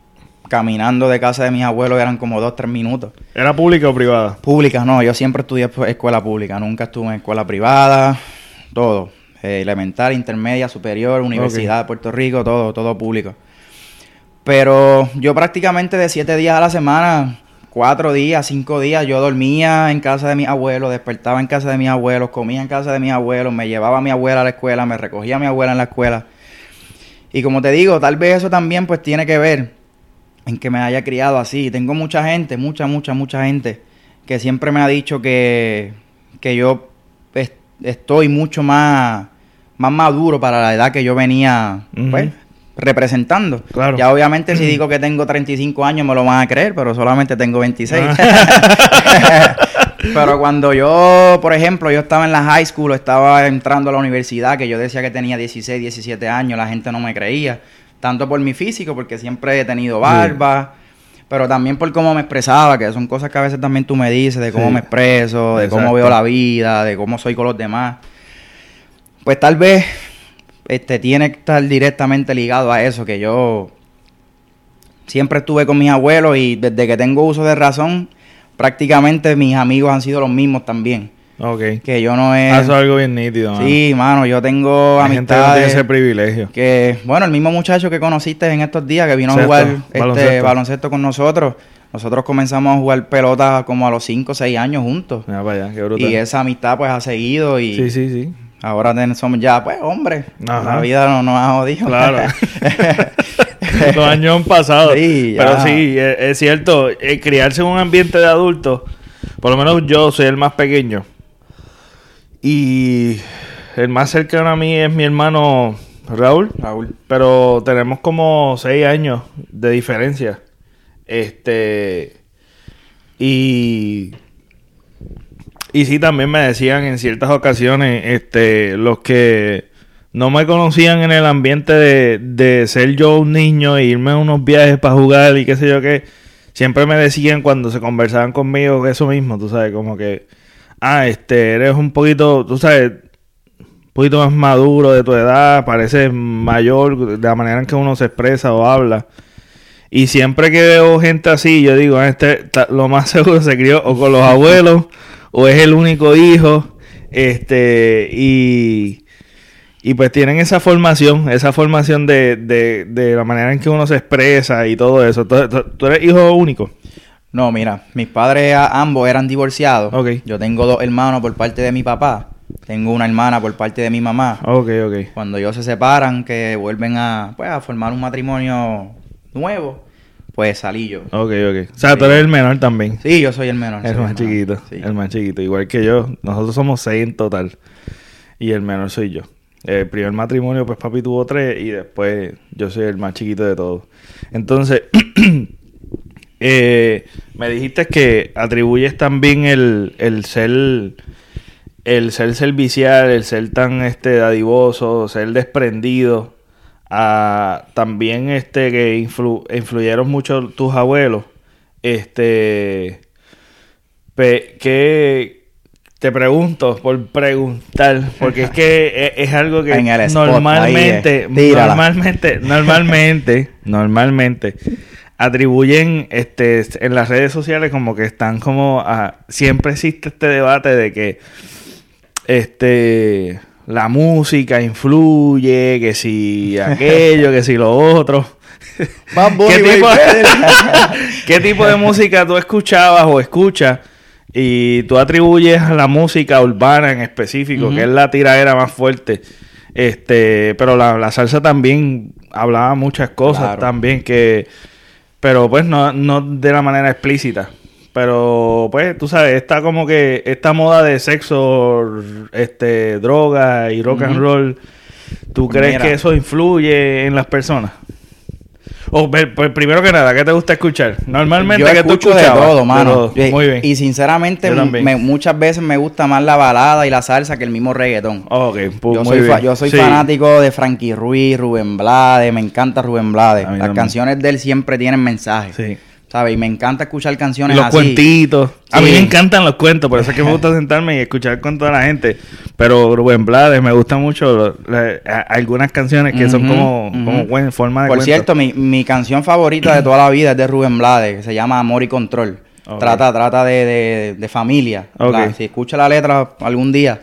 caminando de casa de mis abuelos, eran como 2, 3 minutos. ¿Era pública o privada? Pública, no. Yo siempre estudié escuela pública. Nunca estuve en escuela privada. Todo. Eh, elemental, intermedia, superior, Universidad de Puerto Rico, todo, todo público. Pero yo prácticamente de 7 días a la semana cuatro días, cinco días, yo dormía en casa de mis abuelos, despertaba en casa de mis abuelos, comía en casa de mis abuelos, me llevaba a mi abuela a la escuela, me recogía a mi abuela en la escuela. Y como te digo, tal vez eso también pues tiene que ver en que me haya criado así. Tengo mucha gente, mucha, mucha, mucha gente que siempre me ha dicho que, que yo estoy mucho más, más maduro para la edad que yo venía, pues, representando. Claro. Ya obviamente si digo que tengo 35 años me lo van a creer, pero solamente tengo 26. Ah. pero cuando yo, por ejemplo, yo estaba en la high school, estaba entrando a la universidad, que yo decía que tenía 16, 17 años, la gente no me creía. Tanto por mi físico, porque siempre he tenido barba. Pero también por cómo me expresaba, que son cosas que a veces también tú me dices, de cómo me expreso, de cómo veo la vida, de cómo soy con los demás. Pues tal vez este, tiene que estar directamente ligado a eso, que yo siempre estuve con mis abuelos y desde que tengo uso de razón, prácticamente mis amigos han sido los mismos también. Ok. Que yo no he... Eso es algo bien nítido, Sí, mano, yo tengo Hay amistades... ese privilegio. Que, bueno, el mismo muchacho que conociste en estos días, que vino a jugar este baloncesto. con nosotros, nosotros comenzamos a jugar pelota como a los 5 o 6 años juntos. Y esa amistad pues ha seguido y... Sí, sí, sí. Ahora somos ya, pues, hombre. La vida no nos ha jodido. Claro. Los años han pasado. Sí, Pero sí, es, cierto, eh, criarse en un ambiente de adultos, por lo menos yo soy el más pequeño. Y el más cercano a mí es mi hermano Raúl. Raúl. Pero tenemos como seis años de diferencia. Este. Y y sí, también me decían en ciertas ocasiones, este, los que no me conocían en el ambiente de, de ser yo un niño e irme a unos viajes para jugar y qué sé yo qué, siempre me decían cuando se conversaban conmigo eso mismo, tú sabes, como que, ah, este, eres un poquito, tú sabes, un poquito más maduro de tu edad, pareces mayor de la manera en que uno se expresa o habla. Y siempre que veo gente así, yo digo, ah, este lo más seguro se crió o con los abuelos o es el único hijo, este, y, y pues tienen esa formación, esa formación de, de, de la manera en que uno se expresa y todo eso. ¿Tú, eres hijo único? No, mira, mis padres ambos eran divorciados. Okay. Yo tengo dos hermanos por parte de mi papá. Tengo una hermana por parte de mi mamá. Ok, ok. Cuando ellos se separan, que vuelven a, pues, a formar un matrimonio nuevo, pues salí yo. Ok, ok. O sea, tú eres el menor también. Sí, yo soy el menor. El más chiquito. El más chiquito. Igual que yo. Nosotros somos seis en total. Y el menor soy yo. El primer matrimonio, pues papi tuvo tres. Y después yo soy el más chiquito de todos. Entonces, eh, me dijiste que atribuyes también el, el ser... El ser servicial, el ser tan este dadivoso, ser desprendido también este que influyeron mucho tus abuelos, este que te pregunto por preguntar, porque es que es, es algo que spot, normalmente, eh. Tírala. normalmente, normalmente, normalmente atribuyen este en las redes sociales como que están como a- siempre existe este debate de que este la música influye, que si aquello, que si lo otro. ¿Qué tipo, ¿Qué tipo de música tú escuchabas o escuchas y tú atribuyes a la música urbana en específico, que es la tiradera más fuerte? Este, pero la, la salsa también hablaba muchas cosas Claro. también que, pero pues no, no de la manera explícita. Pero pues tú sabes, está como que esta moda de sexo, este, droga y rock and roll, ¿tú crees Mira. que eso influye en las personas? O, pues, primero que nada, ¿qué te gusta escuchar? Normalmente, Yo ¿qué tú escucho de todo, De mano. todo. Y- Muy bien. Y sinceramente, me- muchas veces me gusta más la balada y la salsa que el mismo reggaetón. Ok, pues, yo, muy soy bien. yo soy Sí. fanático de Frankie Ruiz, Rubén Blades, me encanta Rubén Blades. Las también. canciones de él siempre tienen mensajes. Sí. ¿Sabes? Y me encanta escuchar canciones los así. cuentitos. A mí me encantan los cuentos, por eso es que me gusta sentarme y escuchar con toda la gente. Pero Rubén Blades me gusta mucho lo- la- a- algunas canciones que son como, ujú. como buen- forma de Por cuento. cierto, mi, mi canción favorita de toda la vida es de Rubén Blades, que se llama Amor y Control. Trata, trata de, de- de familia. La- si escucha la letra algún día,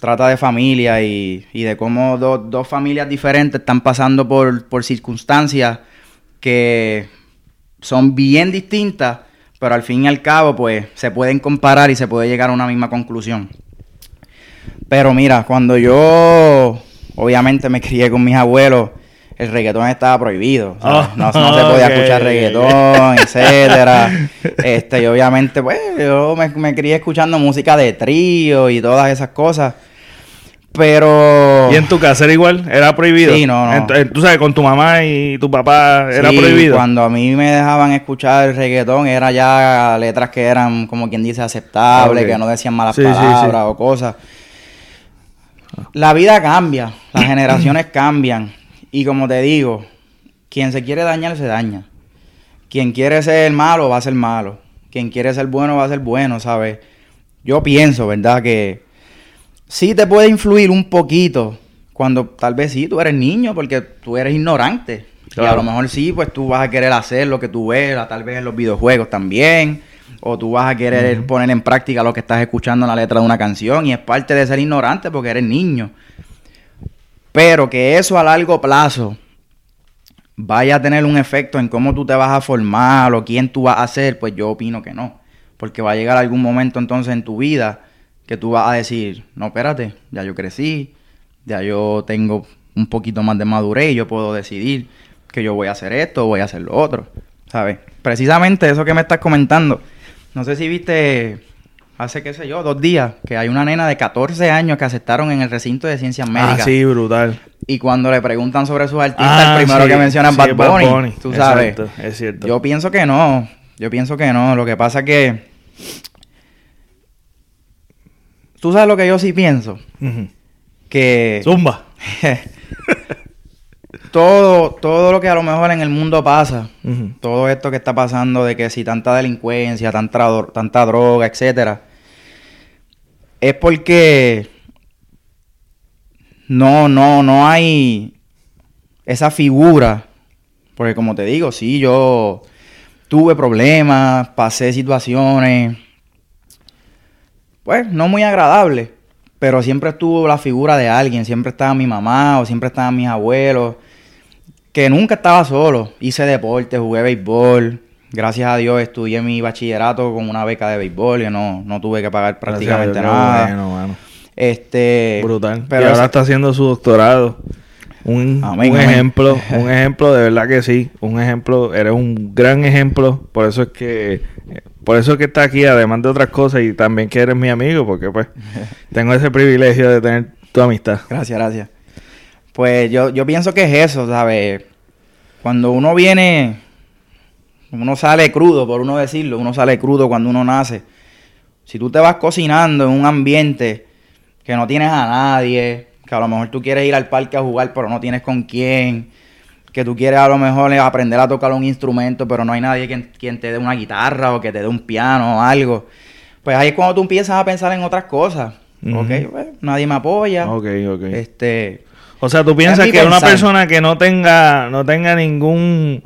trata de familia y, y de cómo do- dos familias diferentes están pasando por, por circunstancias que son bien distintas, pero al fin y al cabo, pues, se pueden comparar y se puede llegar a una misma conclusión. Pero mira, cuando yo obviamente me crié con mis abuelos, el reggaetón estaba prohibido. Oh, no, no se podía escuchar reggaetón, etcétera. Este, y obviamente, pues, yo me, me crié escuchando música de trío y todas esas cosas. Pero. ¿Y en tu casa era igual? ¿Era prohibido? Sí, no, no. En tu- en- tú sabes, con tu mamá y tu papá era Sí, prohibido. Cuando a mí me dejaban escuchar reggaetón, era ya letras que eran, como quien dice, aceptables, Ok. que no decían malas sí. palabras o cosas. La vida cambia, las generaciones cambian. Y como te digo, quien se quiere dañar, se daña. Quien quiere ser malo, va a ser malo. Quien quiere ser bueno, va a ser bueno, ¿sabes? Yo pienso, ¿verdad? Que sí te puede influir un poquito cuando tal vez sí, tú eres niño porque tú eres ignorante. Y a lo mejor sí, pues tú vas a querer hacer lo que tú ves, tal vez en los videojuegos también. O tú vas a querer poner en práctica lo que estás escuchando en la letra de una canción. Y es parte de ser ignorante porque eres niño. Pero que eso a largo plazo vaya a tener un efecto en cómo tú te vas a formar o quién tú vas a ser, pues yo opino que no. Porque va a llegar algún momento entonces en tu vida que tú vas a decir, no, espérate, ya yo crecí, ya yo tengo un poquito más de madurez y yo puedo decidir que yo voy a hacer esto o voy a hacer lo otro, ¿sabes? Precisamente eso que me estás comentando. No sé si viste hace, qué sé yo, dos días, que hay una nena de 14 años que aceptaron en el recinto de ciencias ah, médicas. sí, brutal. Y cuando le preguntan sobre sus artistas, Ah, el primero sí, que mencionan sí, Bad Bunny, tú sabes. Exacto, es cierto. Yo pienso que no. Yo pienso que no. Lo que pasa es que. Tú sabes lo que yo sí pienso. Que Zumba. todo, todo lo que a lo mejor en el mundo pasa, todo esto que está pasando de que si tanta delincuencia, tanta, tanta droga, etcétera, es porque no, no, no hay esa figura. Porque como te digo, sí, yo tuve problemas, pasé situaciones, pues no muy agradables, pero siempre estuvo la figura de alguien, siempre estaba mi mamá o siempre estaban mis abuelos, que nunca estaba solo. Hice deporte, jugué béisbol, gracias a Dios estudié mi bachillerato con una beca de béisbol y no, no tuve que pagar prácticamente Dios, nada. bueno, mano. Este, Brutal. Pero y ahora está haciendo su doctorado. Un, Amén, un amén. ejemplo, un ejemplo de verdad que sí, un ejemplo, eres un gran ejemplo, por eso es que por eso es que está aquí, además de otras cosas, y también que eres mi amigo, porque pues tengo ese privilegio de tener tu amistad. Gracias, gracias. Pues yo, yo pienso que es eso, ¿sabes? Cuando uno viene, uno sale crudo, por uno decirlo, uno sale crudo cuando uno nace. Si tú te vas cocinando en un ambiente que no tienes a nadie, que a lo mejor tú quieres ir al parque a jugar, pero no tienes con quién, que tú quieres a lo mejor aprender a tocar un instrumento, pero no hay nadie quien, quien te dé una guitarra o que te dé un piano o algo, Pues ahí es cuando tú empiezas a pensar en otras cosas. Ujú. Ok, pues, nadie me apoya. Ok, ok. Este, O sea, tú piensas que una persona que no tenga, no tenga ningún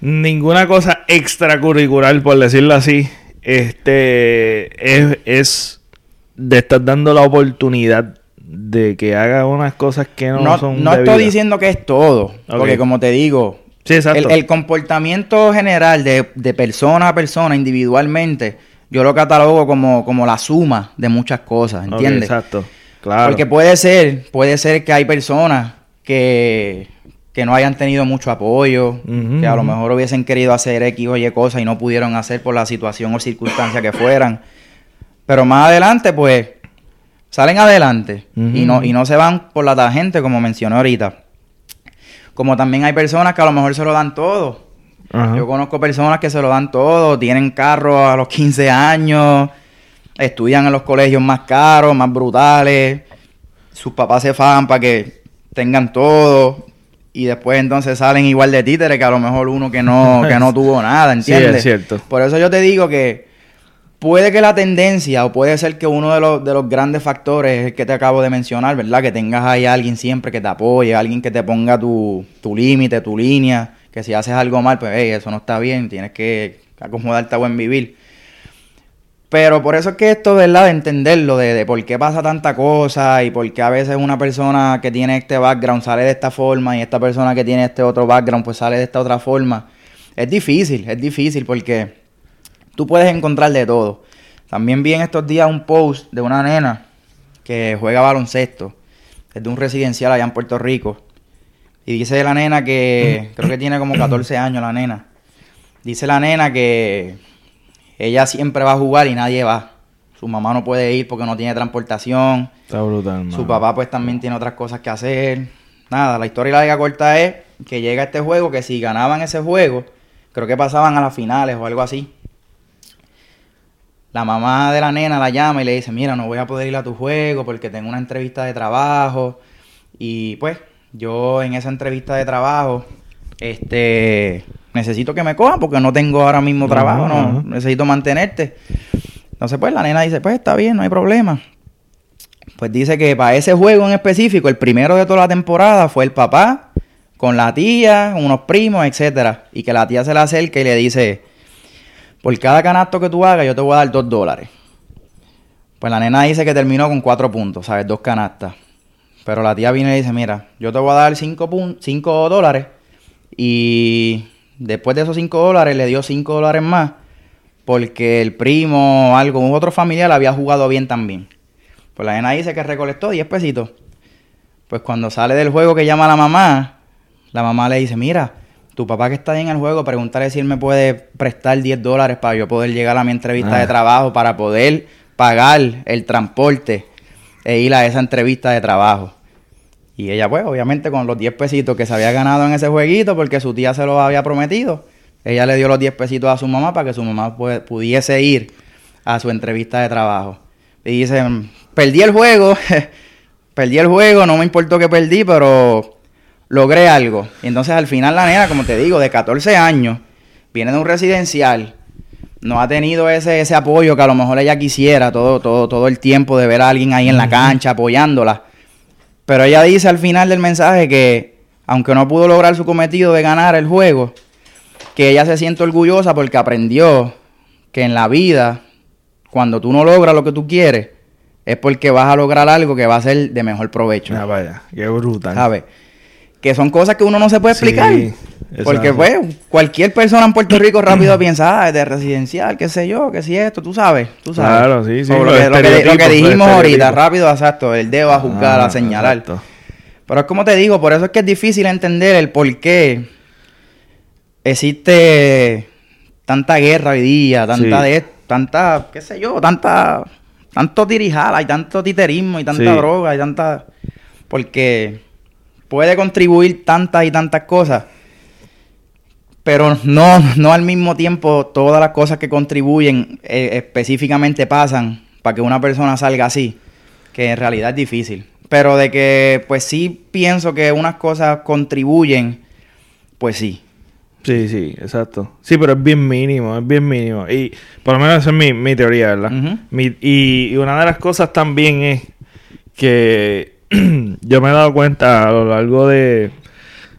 ninguna cosa extracurricular, por decirlo así, este es, es de estar dando la oportunidad de que haga unas cosas que no, no, son no debidas. estoy diciendo que es todo. Porque como te digo, Sí, el, el comportamiento general de, de persona a persona individualmente, yo lo catalogo como, como la suma de muchas cosas, ¿entiendes? exacto. Claro. Porque puede ser, puede ser que hay personas que, que no hayan tenido mucho apoyo, que a lo mejor hubiesen querido hacer X o Y cosas y no pudieron hacer por la situación o circunstancia que fueran. Pero más adelante, pues, salen adelante y, no, y no se van por la tangente, como mencioné ahorita. Como también hay personas que a lo mejor se lo dan todo. Yo conozco personas que se lo dan todo, tienen carros a los 15 años, estudian en los colegios más caros, más brutales, sus papás se fajan para que tengan todo y después entonces salen igual de títeres que a lo mejor uno que no, que no tuvo nada, Sí, ¿entiendes? es cierto. Por eso yo te digo que puede que la tendencia o puede ser que uno de los, de los grandes factores es el que te acabo de mencionar, ¿verdad? Que tengas ahí a alguien siempre que te apoye, alguien que te ponga tu, tu límite, tu línea, que si haces algo mal, pues hey, eso no está bien, tienes que acomodarte a buen vivir. Pero por eso es que esto, ¿verdad? De entenderlo, de, de por qué pasa tanta cosa y por qué a veces una persona que tiene este background sale de esta forma y esta persona que tiene este otro background pues sale de esta otra forma. Es difícil, es difícil porque tú puedes encontrar de todo. También vi en estos días un post de una nena que juega baloncesto. Es de un residencial allá en Puerto Rico. Y dice la nena que, creo que tiene como 14 años la nena. Dice la nena que ella siempre va a jugar y nadie va. Su mamá no puede ir porque no tiene transportación. Está brutal, Su papá pues también tiene otras cosas que hacer. Nada, la historia larga corta es que llega este juego que si ganaban ese juego, creo que pasaban a las finales o algo así. La mamá de la nena la llama y le dice, mira, no voy a poder ir a tu juego porque tengo una entrevista de trabajo. Y pues, yo en esa entrevista de trabajo, este, necesito que me cojan porque no tengo ahora mismo trabajo, no, necesito mantenerte. Entonces, pues la nena dice, pues está bien, no hay problema. Pues dice que para ese juego en específico, el primero de toda la temporada fue el papá con la tía, unos primos, etcétera, y que la tía se le acerca y le dice, por cada canasto que tú hagas, yo te voy a dar dos dólares. Pues la nena dice que terminó con cuatro puntos, ¿sabes? Dos canastas. Pero la tía viene y dice, mira, yo te voy a dar cinco, pun- cinco dólares y después de esos cinco dólares le dio cinco dólares más porque el primo o algo, otro familiar había jugado bien también. Pues la nena dice que recolectó 10 pesitos. Pues cuando sale del juego que llama la mamá, la mamá le dice, mira, tu papá que está ahí en el juego, pregúntale si él me puede prestar 10 dólares para yo poder llegar a mi entrevista Ah. de trabajo, para poder pagar el transporte e ir a esa entrevista de trabajo. Y ella, pues, obviamente con los 10 pesitos que se había ganado en ese jueguito, porque su tía se los había prometido, ella le dio los 10 pesitos a su mamá para que su mamá pudiese ir a su entrevista de trabajo. Y dice, perdí el juego, perdí el juego, no me importó que perdí, pero logré algo. Y entonces al final la nena, como te digo, de 14 años, viene de un residencial, no ha tenido ese, ese apoyo que a lo mejor ella quisiera todo, todo, todo el tiempo de ver a alguien ahí en la cancha apoyándola. Pero ella dice al final del mensaje que, aunque no pudo lograr su cometido de ganar el juego, que ella se siente orgullosa porque aprendió que en la vida, cuando tú no logras lo que tú quieres, es porque vas a lograr algo que va a ser de mejor provecho. Ah, vaya, qué brutal. ¿Sabes? Que son cosas que uno no se puede explicar. porque, pues, cualquier persona en Puerto Rico rápido piensa, ah, es de residencial, qué sé yo, que si esto, tú sabes, tú sabes. Claro, sí, sí, lo, que, lo que- lo que estereotipos, los dijimos ahorita, rápido, exacto, el dedo a juzgar, Ah, a señalar. exacto. Pero es como te digo, por eso es que es difícil entender el por qué existe tanta guerra hoy día, tanta Sí. de tanta, qué sé yo, tanta tanto tirijala y tanto titerismo y tanta Sí. droga y tanta porque puede contribuir tantas y tantas cosas. Pero no, no al mismo tiempo todas las cosas que contribuyen eh, específicamente pasan para que una persona salga así, que en realidad es difícil. Pero de que pues sí pienso que unas cosas contribuyen, pues sí. Sí, sí, exacto. Sí, pero es bien mínimo, es bien mínimo. Y por lo menos esa es mi, mi teoría, ¿verdad? Ujú. Mi- y, y una de las cosas también es que yo me he dado cuenta a lo largo de,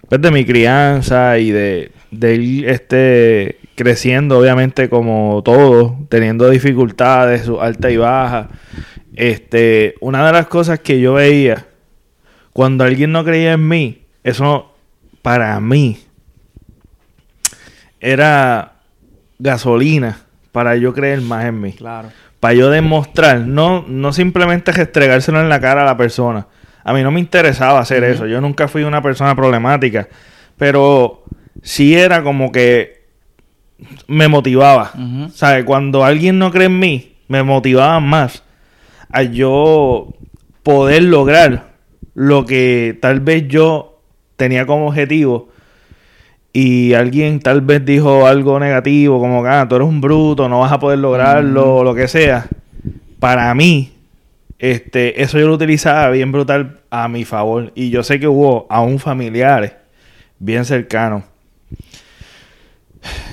pues, de mi crianza y de, de ir este, creciendo, obviamente, como todo, teniendo dificultades, su alta y baja. Este, una de las cosas que yo veía cuando alguien no creía en mí, eso para mí era gasolina para yo creer más en mí Claro. para yo demostrar, no, no simplemente restregárselo en la cara a la persona. A mí no me interesaba hacer eso. Yo nunca fui una persona problemática. Pero sí era como que me motivaba. Ujú. ¿Sabes? Cuando alguien no cree en mí, me motivaba más a yo poder lograr lo que tal vez yo tenía como objetivo y alguien tal vez dijo algo negativo, como que ah, tú eres un bruto, no vas a poder lograrlo, o lo que sea. Para mí, este, eso yo lo utilizaba bien brutal a mi favor. Y yo sé que hubo aún familiares bien cercanos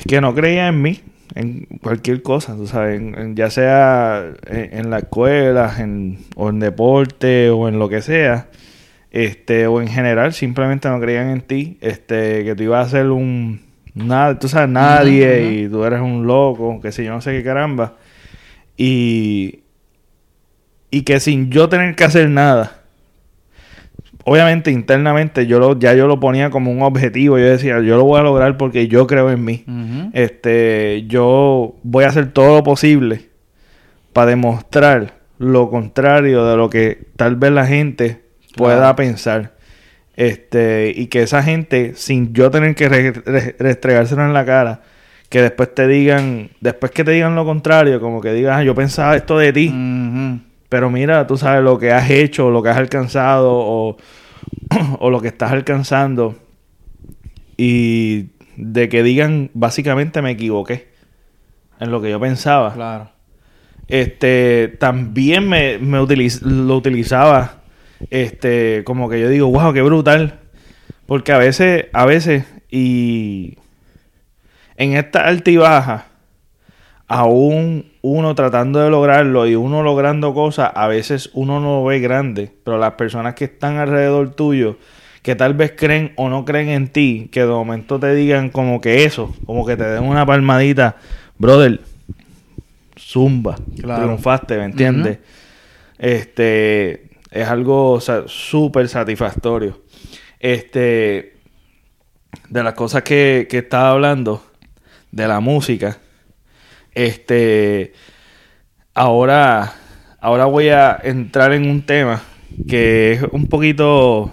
que no creían en mí, en cualquier cosa, tú sabes, en- en- ya sea en, en la escuela, en, o en deporte, o en lo que sea, este, o en general, simplemente no creían en ti, este, que tú ibas a ser un, nada, tú sabes, nadie, y tú eres un loco, que si yo no sé qué caramba, y, y que sin yo tener que hacer nada, obviamente internamente yo lo, ya yo lo ponía como un objetivo, yo decía, yo lo voy a lograr porque yo creo en mí. Este, yo voy a hacer todo lo posible para demostrar lo contrario de lo que tal vez la gente pueda pensar. Este, y que esa gente, sin yo tener que re- re- restregárselo en la cara, que después te digan, después que te digan lo contrario, como que digas, "Ah, yo pensaba esto de ti. Pero mira, tú sabes lo que has hecho, lo que has alcanzado o, o lo que estás alcanzando. Y de que digan, básicamente me equivoqué en lo que yo pensaba. Claro. Este, también me, me utiliz- lo utilizaba, este, como que yo digo, wow, qué brutal. Porque a veces, a veces, y en esta alta y baja, aún uno tratando de lograrlo y uno logrando cosas, a veces uno no lo ve grande, pero las personas que están alrededor tuyo, que tal vez creen o no creen en ti, que de momento te digan como que eso, como que te den una palmadita, brother, zumba, Claro. triunfaste, ¿me entiendes? Este, es algo o sea, súper satisfactorio. Este, de las cosas que, que estaba hablando, de la música, este, ahora, ahora voy a entrar en un tema que es un poquito,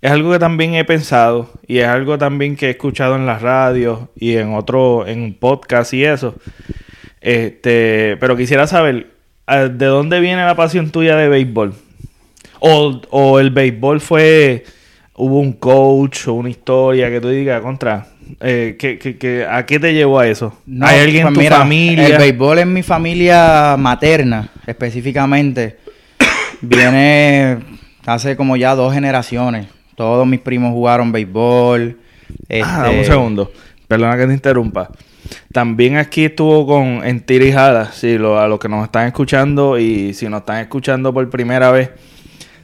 es algo que también he pensado y es algo también que he escuchado en las radios y en otro, en podcast y eso. Este, pero quisiera saber, ah, ¿de dónde viene la pasión tuya de béisbol? O, o el béisbol fue, hubo un coach o una historia que tú digas contra, eh, ¿a qué te llevó a eso? No, ¿Hay alguien en tu mira, familia? El béisbol en mi familia materna, específicamente, viene hace como ya dos generaciones. Todos mis primos jugaron béisbol. Ah, este, dame un segundo. Perdona que te interrumpa. También aquí estuvo con en Tira y Jala, si lo, a los que nos están escuchando y si nos están escuchando por primera vez,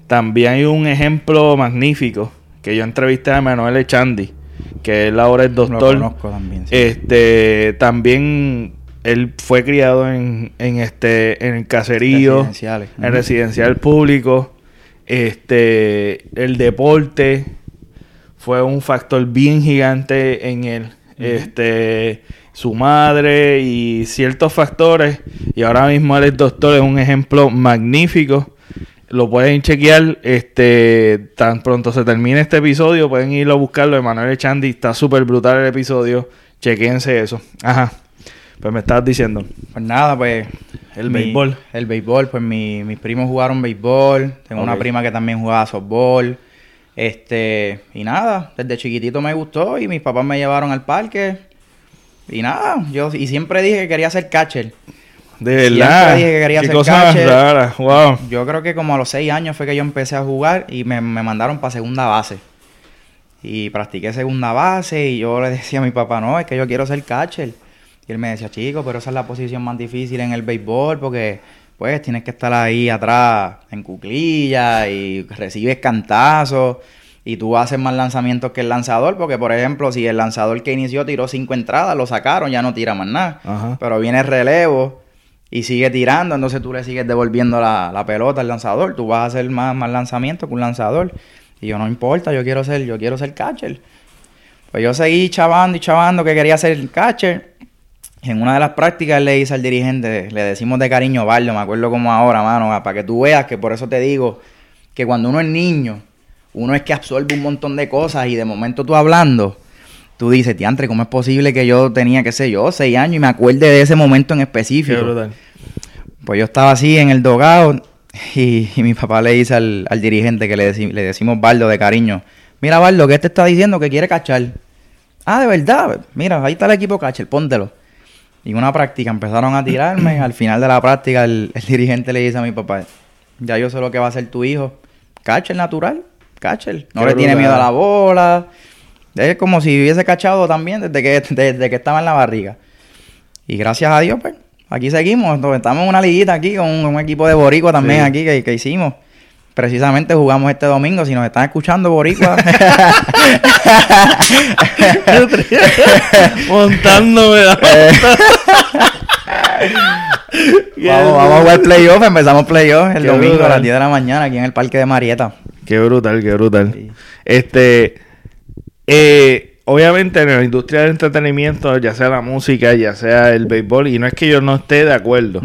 también hay un ejemplo magnífico que yo entrevisté a Manuel Echandi, que él ahora es Lo doctor. conozco también. sí. Este, también él fue criado en, en este, en el caserío, Residenciales. en residencial público. Este, el deporte fue un factor bien gigante en él. Este, su madre y ciertos factores. Y ahora mismo él es doctor, es un ejemplo magnífico. Lo pueden chequear, este, tan pronto se termine este episodio, pueden irlo a buscarlo. Emanuel Echandi, está súper brutal el episodio. Chequense eso. Ajá. Pues me estabas diciendo. Pues nada, pues. El mi- béisbol. El béisbol, pues mi- mis primos jugaron béisbol. Tengo una prima que también jugaba softball. Este, y nada, desde chiquitito me gustó y mis papás me llevaron al parque. Y nada, yo y siempre dije que quería ser catcher. De verdad. dije que quería Qué ser cosa más catcher. rara. Wow. Yo creo que como a los seis años fue que yo empecé a jugar y me, me mandaron para segunda base. y practiqué segunda base y yo le decía a mi papá, no, es que yo quiero ser catcher. Y él me decía, chico, pero esa es la posición más difícil en el béisbol porque pues tienes que estar ahí atrás en cuclilla y recibes cantazos y tú haces más lanzamientos que el lanzador porque, por ejemplo, si el lanzador que inició tiró cinco entradas, lo sacaron, ya no tira más nada. Ajá. Pero viene el relevo y sigue tirando, entonces tú le sigues devolviendo la, la pelota al lanzador. Tú vas a hacer más, más lanzamientos que un lanzador. Y yo, no importa, yo quiero ser, yo quiero ser catcher. Pues yo seguí chavando y chavando que quería ser catcher. En una de las prácticas le dice al dirigente, le decimos de cariño Bardo, me acuerdo como ahora, mano, para que tú veas que por eso te digo que cuando uno es niño, uno es que absorbe un montón de cosas y de momento tú hablando, tú dices, Tiantre, ¿cómo es posible que yo tenía, qué sé yo, seis años y me acuerde de ese momento en Qué específico? brutal. Pues yo estaba así en el dogado y, y mi papá le dice al, al dirigente que le, le decimos Baldo de cariño, mira Baldo, que este está diciendo que quiere cachar. Ah, de verdad, mira, ahí está el equipo catcher, póntelo. Y en una práctica empezaron a tirarme, al final de la práctica el, el dirigente le dice a mi papá, ya yo sé lo que va a hacer tu hijo, catcher natural, catcher, no Qué le tiene miedo a la bola, es como si hubiese cachado también desde que, desde que estaba en la barriga. Y gracias a Dios, pues, aquí seguimos. Estamos en una liguita aquí con un, un equipo de Boricua también Sí. aquí que, que hicimos. Precisamente jugamos este domingo. Si nos están escuchando, Boricua. Montándome. la- vamos, vamos a jugar playoff. Empezamos playoff el Qué domingo a las 10 de la mañana aquí en el Parque de Marieta. Qué brutal, qué brutal. Sí. Este, eh, obviamente en la industria del entretenimiento, ya sea la música, ya sea el béisbol, y no es que yo no esté de acuerdo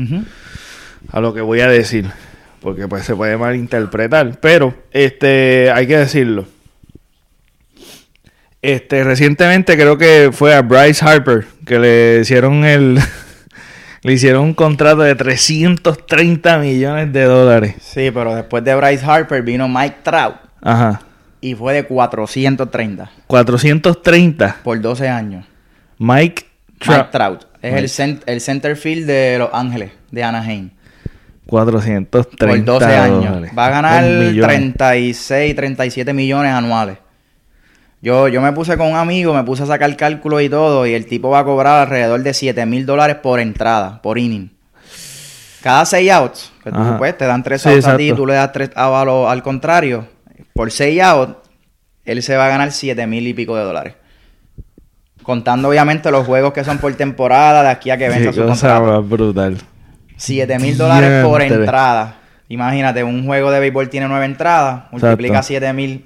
a lo que voy a decir, porque pues se puede malinterpretar, pero este, hay que decirlo. Este, recientemente creo que fue a Bryce Harper que le hicieron el le hicieron un contrato de 330 millones de dólares. Sí, pero después de Bryce Harper vino Mike Trout Ajá. Y fue de 430 430. por 12 años. Mike Mike Trout. Es el, Mike. cent- el center field de Los Ángeles, de Anaheim. 430 por 12 años. dólares. Va a ganar Un millón. 36, 37 millones anuales. Yo, yo me puse con un amigo, me puse a sacar cálculos y todo, y el tipo va a cobrar alrededor de 7 mil dólares por entrada, por inning. Cada 6 outs, que tú pues, te dan 3 Sí, outs a ti, exacto. tú le das 3 outs al contrario. Por 6 outs, él se va a ganar 7 mil y pico de dólares. Contando obviamente los juegos que son por temporada, de aquí a que venza Qué su contrato. brutal. 7 mil dólares por entrada. Imagínate, un juego de béisbol tiene 9 entradas. Multiplica Exacto. 7 mil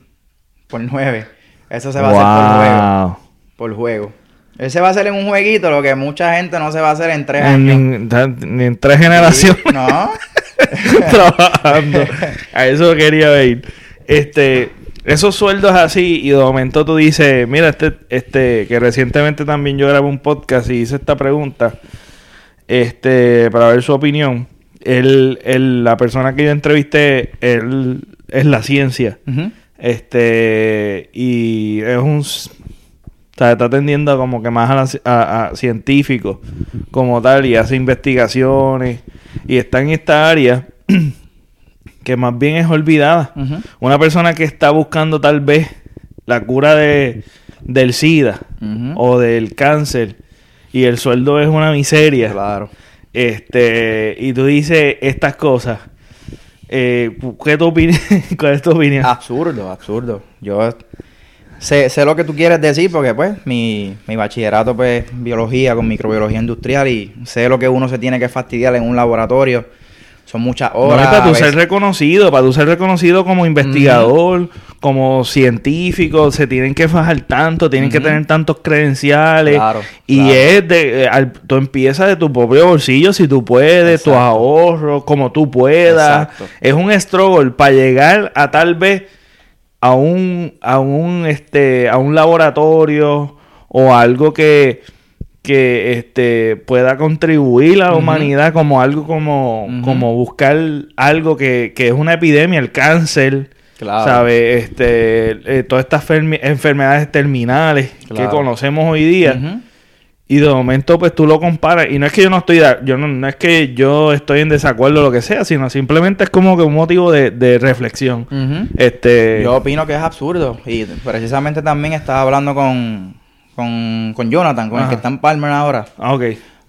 por 9. Eso se va a hacer por juego. Por juego. Ese va a ser en un jueguito, lo que mucha gente no se va a hacer en 3 En, años. ni en tres generaciones Sí, No. trabajando. A eso quería ir. Este, esos sueldos así, y de momento tú dices, mira, este, este, que recientemente también yo grabé un podcast y hice esta pregunta, este, para ver su opinión. Él, él- la persona que yo entrevisté, él es la ciencia. Este, y es un. s- O sea, está atendiendo como que más a, a- a científicos como tal y hace investigaciones y está en esta área que más bien es olvidada. Una persona que está buscando tal vez la cura de, del SIDA o del cáncer y el sueldo es una miseria. Claro. Este, y tú dices estas cosas. Eh, ¿qué tu ¿Cuál es tu opinión? Absurdo, absurdo. Yo sé, sé lo que tú quieres decir porque pues mi, mi bachillerato pues biología con microbiología industrial y sé lo que uno se tiene que fastidiar en un laboratorio. Son muchas No, horas. y para tú ser reconocido, para tú ser reconocido como investigador, como científico, se tienen que fajar tanto, tienen que tener tantos credenciales. Claro, y claro. es de, eh, al- tú empiezas de tu propio bolsillo si tú puedes, tus ahorros, como tú puedas. Exacto. Es un struggle para llegar a tal vez a un, a un, este, a un laboratorio o algo que, que este, pueda contribuir a la humanidad como algo como, como buscar algo que, que es una epidemia, el cáncer, Claro. ¿sabes? Este, eh, todas estas enfermedades terminales que conocemos hoy día. Y de momento, pues tú lo comparas. Y no es que yo no estoy, yo no, no es que yo estoy en desacuerdo o lo que sea, sino simplemente es como que un motivo de, de reflexión. Este. Yo opino que es absurdo. Y precisamente también estaba hablando con, con, con Jonathan, con Ajá. el que está en Palmer ahora. Ah, ok.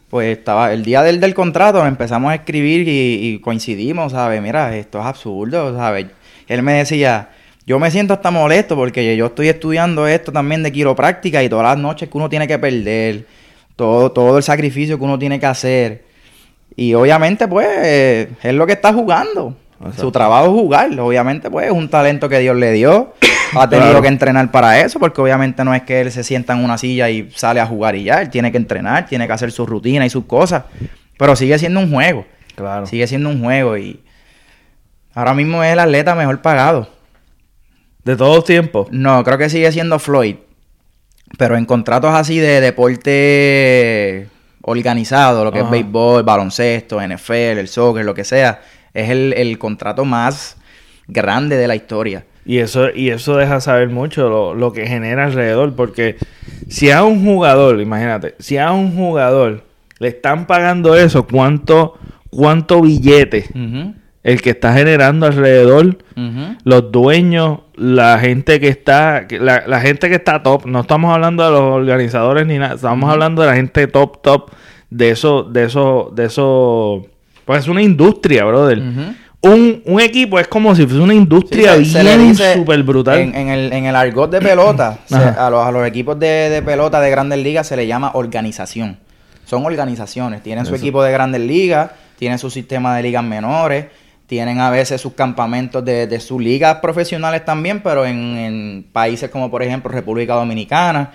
Pues estaba el día del, del contrato, empezamos a escribir y, y coincidimos, ¿sabes? Mira, esto es absurdo, ¿sabes? Él me decía, yo me siento hasta molesto porque yo estoy estudiando esto también de quiropráctica y todas las noches que uno tiene que perder, todo, todo el sacrificio que uno tiene que hacer. Y obviamente, pues, es lo que está jugando. Su trabajo es jugar. Obviamente, pues, es un talento que Dios le dio. Ha tenido Claro. que entrenar para eso, porque obviamente no es que él se sienta en una silla y sale a jugar y ya. Él tiene que entrenar, tiene que hacer su rutina y sus cosas. Pero sigue siendo un juego. Claro. Sigue siendo un juego y ahora mismo es el atleta mejor pagado. De todos tiempos. No, creo que sigue siendo Floyd. Pero en contratos así de deporte organizado, lo que Ajá. es béisbol, baloncesto, NFL, el soccer, lo que sea, es el, el contrato más grande de la historia. Y eso, y eso deja saber mucho lo, lo que genera alrededor. Porque si a un jugador, imagínate, si a un jugador le están pagando eso, ¿cuánto, cuánto billete el que está generando alrededor? Los dueños, la gente que está, la, la gente que está top, no estamos hablando de los organizadores ni nada, estamos hablando de la gente top, top, de eso, de eso, de eso, pues es una industria, brother. Un, un equipo es como si fuese una industria Sí, se- bien súper brutal. En, en el, en el argot de pelota, se- a, los, a los equipos de, de pelota de grandes ligas se le llama organización. Son organizaciones. Tienen su equipo de grandes ligas, tienen su sistema de ligas menores, tienen a veces sus campamentos de, de sus ligas profesionales también, pero en, en países como por ejemplo República Dominicana.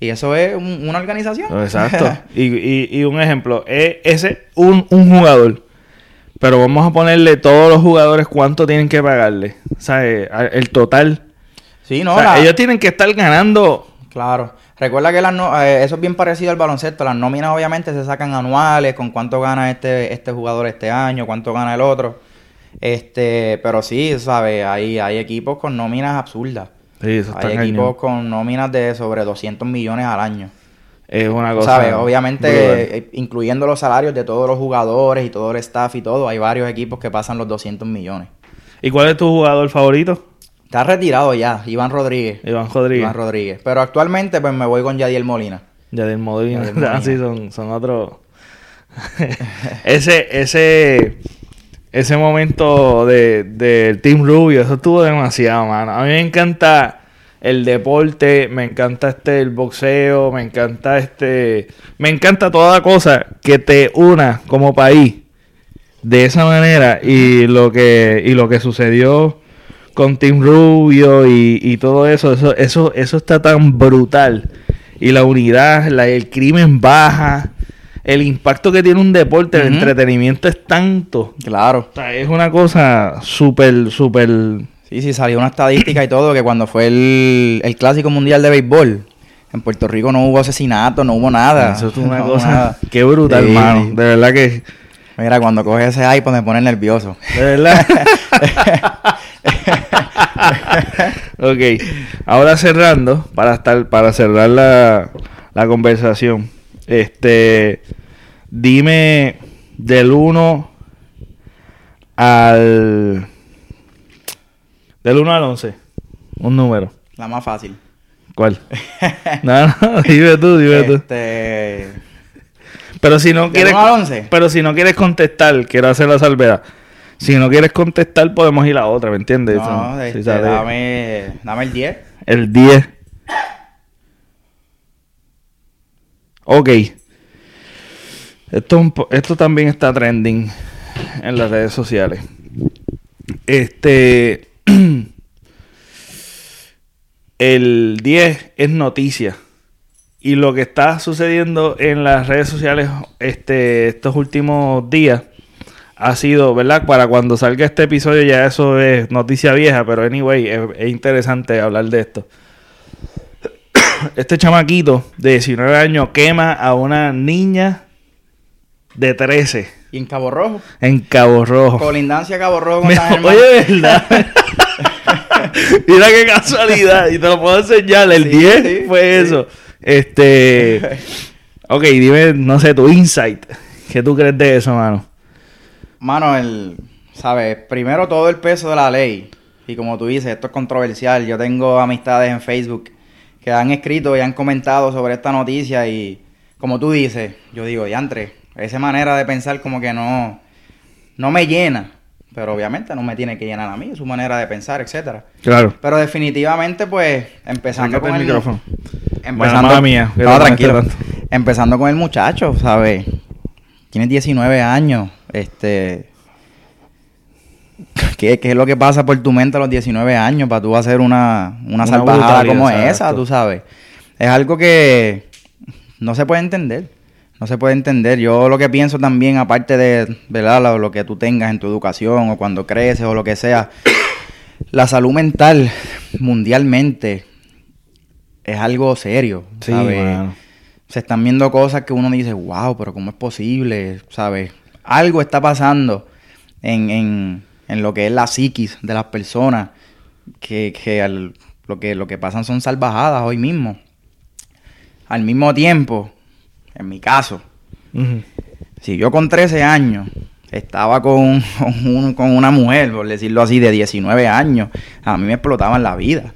Y eso es un- una organización. Exacto. y, y, y un ejemplo, es ese un, un jugador. Pero vamos a ponerle todos los jugadores cuánto tienen que pagarle. O sea, eh, el total. sí, no, O sea, la- ellos tienen que estar ganando. Claro. Recuerda que las no- eh, eso es bien parecido al baloncesto. Las nóminas obviamente se sacan anuales, con cuánto gana este, este jugador este año, cuánto gana el otro. Este, pero sí, ¿sabes? Hay, hay equipos con nóminas absurdas. Sí, eso está Hay cañón. equipos con nóminas de sobre 200 millones al año. Es una cosa. ¿Sabes? Obviamente, brutal. eh, incluyendo los salarios de todos los jugadores y todo el staff y todo, hay varios equipos que pasan los 200 millones. ¿Y cuál es tu jugador favorito? Está retirado ya, Iván Rodríguez. Iván Rodríguez. Iván Rodríguez. Pero actualmente, pues me voy con Yadiel Molina. Yadier Molina. Molina. Sí, son, son otros. ese, ese, ese momento de, del Team Rubio, eso estuvo demasiado, mano. A mí me encanta el deporte, me encanta este el boxeo, me encanta este, me encanta toda cosa que te una como país de esa manera y lo que y lo que sucedió con Team Rubio y, y todo eso, eso, eso, eso está tan brutal. Y la unidad, la, el crimen baja, el impacto que tiene un deporte, el entretenimiento es tanto. Claro. O sea, es una cosa súper, súper... Sí, sí, salió una estadística y todo que cuando fue el, el Clásico Mundial de Béisbol, en Puerto Rico no hubo asesinato, no hubo nada. Eso es una No cosa... nada. Qué brutal, Sí. mano. De verdad que... Mira, cuando coge ese iPod me pone nervioso. De verdad. ok. Ahora cerrando, para estar, para cerrar la, la conversación. Este dime del 1 al del 1 al 11. Un número. La más fácil. ¿Cuál? No, no, dime tú, dime tú. Este... Pero si no ¿Del quieres 1 al 11? Pero si no quieres contestar, quiero hacer la salvedad. Si no quieres contestar, podemos ir a otra, ¿me entiendes? No, Sí, este, sale dame, dame el 10. El 10. Ok. Esto, esto también está trending en las redes sociales. Este. el 10 es noticia. Y lo que está sucediendo en las redes sociales este, estos últimos días ha sido, ¿verdad? Para cuando salga este episodio ya eso es noticia vieja, pero anyway, es, es interesante hablar de esto. Este chamaquito de 19 años quema a una niña de 13 Y en Cabo Rojo. en Cabo Rojo. Colindancia Cabo Rojo con Mira, San oye, ¿verdad? Mira qué casualidad. Y te lo puedo enseñar. El Sí, 10 sí, fue sí. eso. Este. Ok, dime, no sé, tu insight. ¿Qué tú crees de eso, mano? Mano, el, ¿sabes? Primero todo el peso de la ley. Y como tú dices, esto es controversial. Yo tengo amistades en Facebook que han escrito y han comentado sobre esta noticia y como tú dices, yo digo, diantre, esa manera de pensar como que no, no me llena. Pero obviamente no me tiene que llenar a mí, su manera de pensar, etcétera. Claro. Pero definitivamente, pues, empezando con el micrófono. Empezando, Mala mía, No, tranquilo. Empezando con el muchacho, ¿sabes? Tienes 19 años. Este. ¿Qué, qué es lo que pasa por tu mente a los 19 años para tú hacer una, una, Una salvajada como esa, tú sabes? Es algo que no se puede entender. No se puede entender. Yo lo que pienso también, aparte de ¿verdad? Lo, lo que tú tengas en tu educación o cuando creces o lo que sea, la salud mental mundialmente es algo serio. Sí, ¿sabes? mano. se están viendo cosas que uno dice, wow, pero ¿cómo es posible? ¿Sabes? Algo está pasando en, en, en lo que es la psiquis de las personas, que, que al- lo, que lo que pasan son salvajadas hoy mismo. Al mismo tiempo, en mi caso, si yo con 13 años estaba con, con, un- con una mujer, por decirlo así, de 19 años, a mí me explotaban la vida,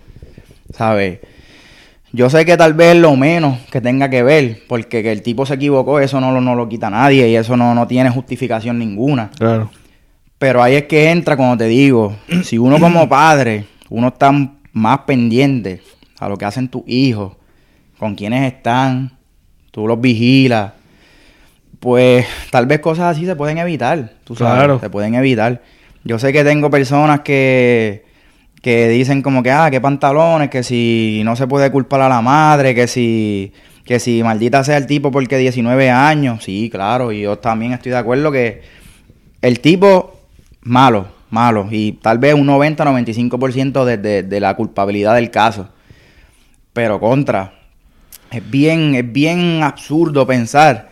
¿sabes? Yo sé que tal vez lo menos que tenga que ver, porque que el tipo se equivocó, eso no lo, no lo quita nadie y eso no, no tiene justificación ninguna. Claro. Pero ahí es que entra, como te digo, si uno como padre, uno está más pendiente a lo que hacen tus hijos, con quienes están, tú los vigilas, pues tal vez cosas así se pueden evitar, tú sabes, Claro. se pueden evitar. Yo sé que tengo personas que, que dicen como que, ah, qué pantalones, que si no se puede culpar a la madre, que si, que si maldita sea el tipo porque 19 años, sí, claro, y yo también estoy de acuerdo que el tipo, malo, malo. Y tal vez un 90-95% de, de, de la culpabilidad del caso. Pero contra. Es bien, es bien absurdo pensar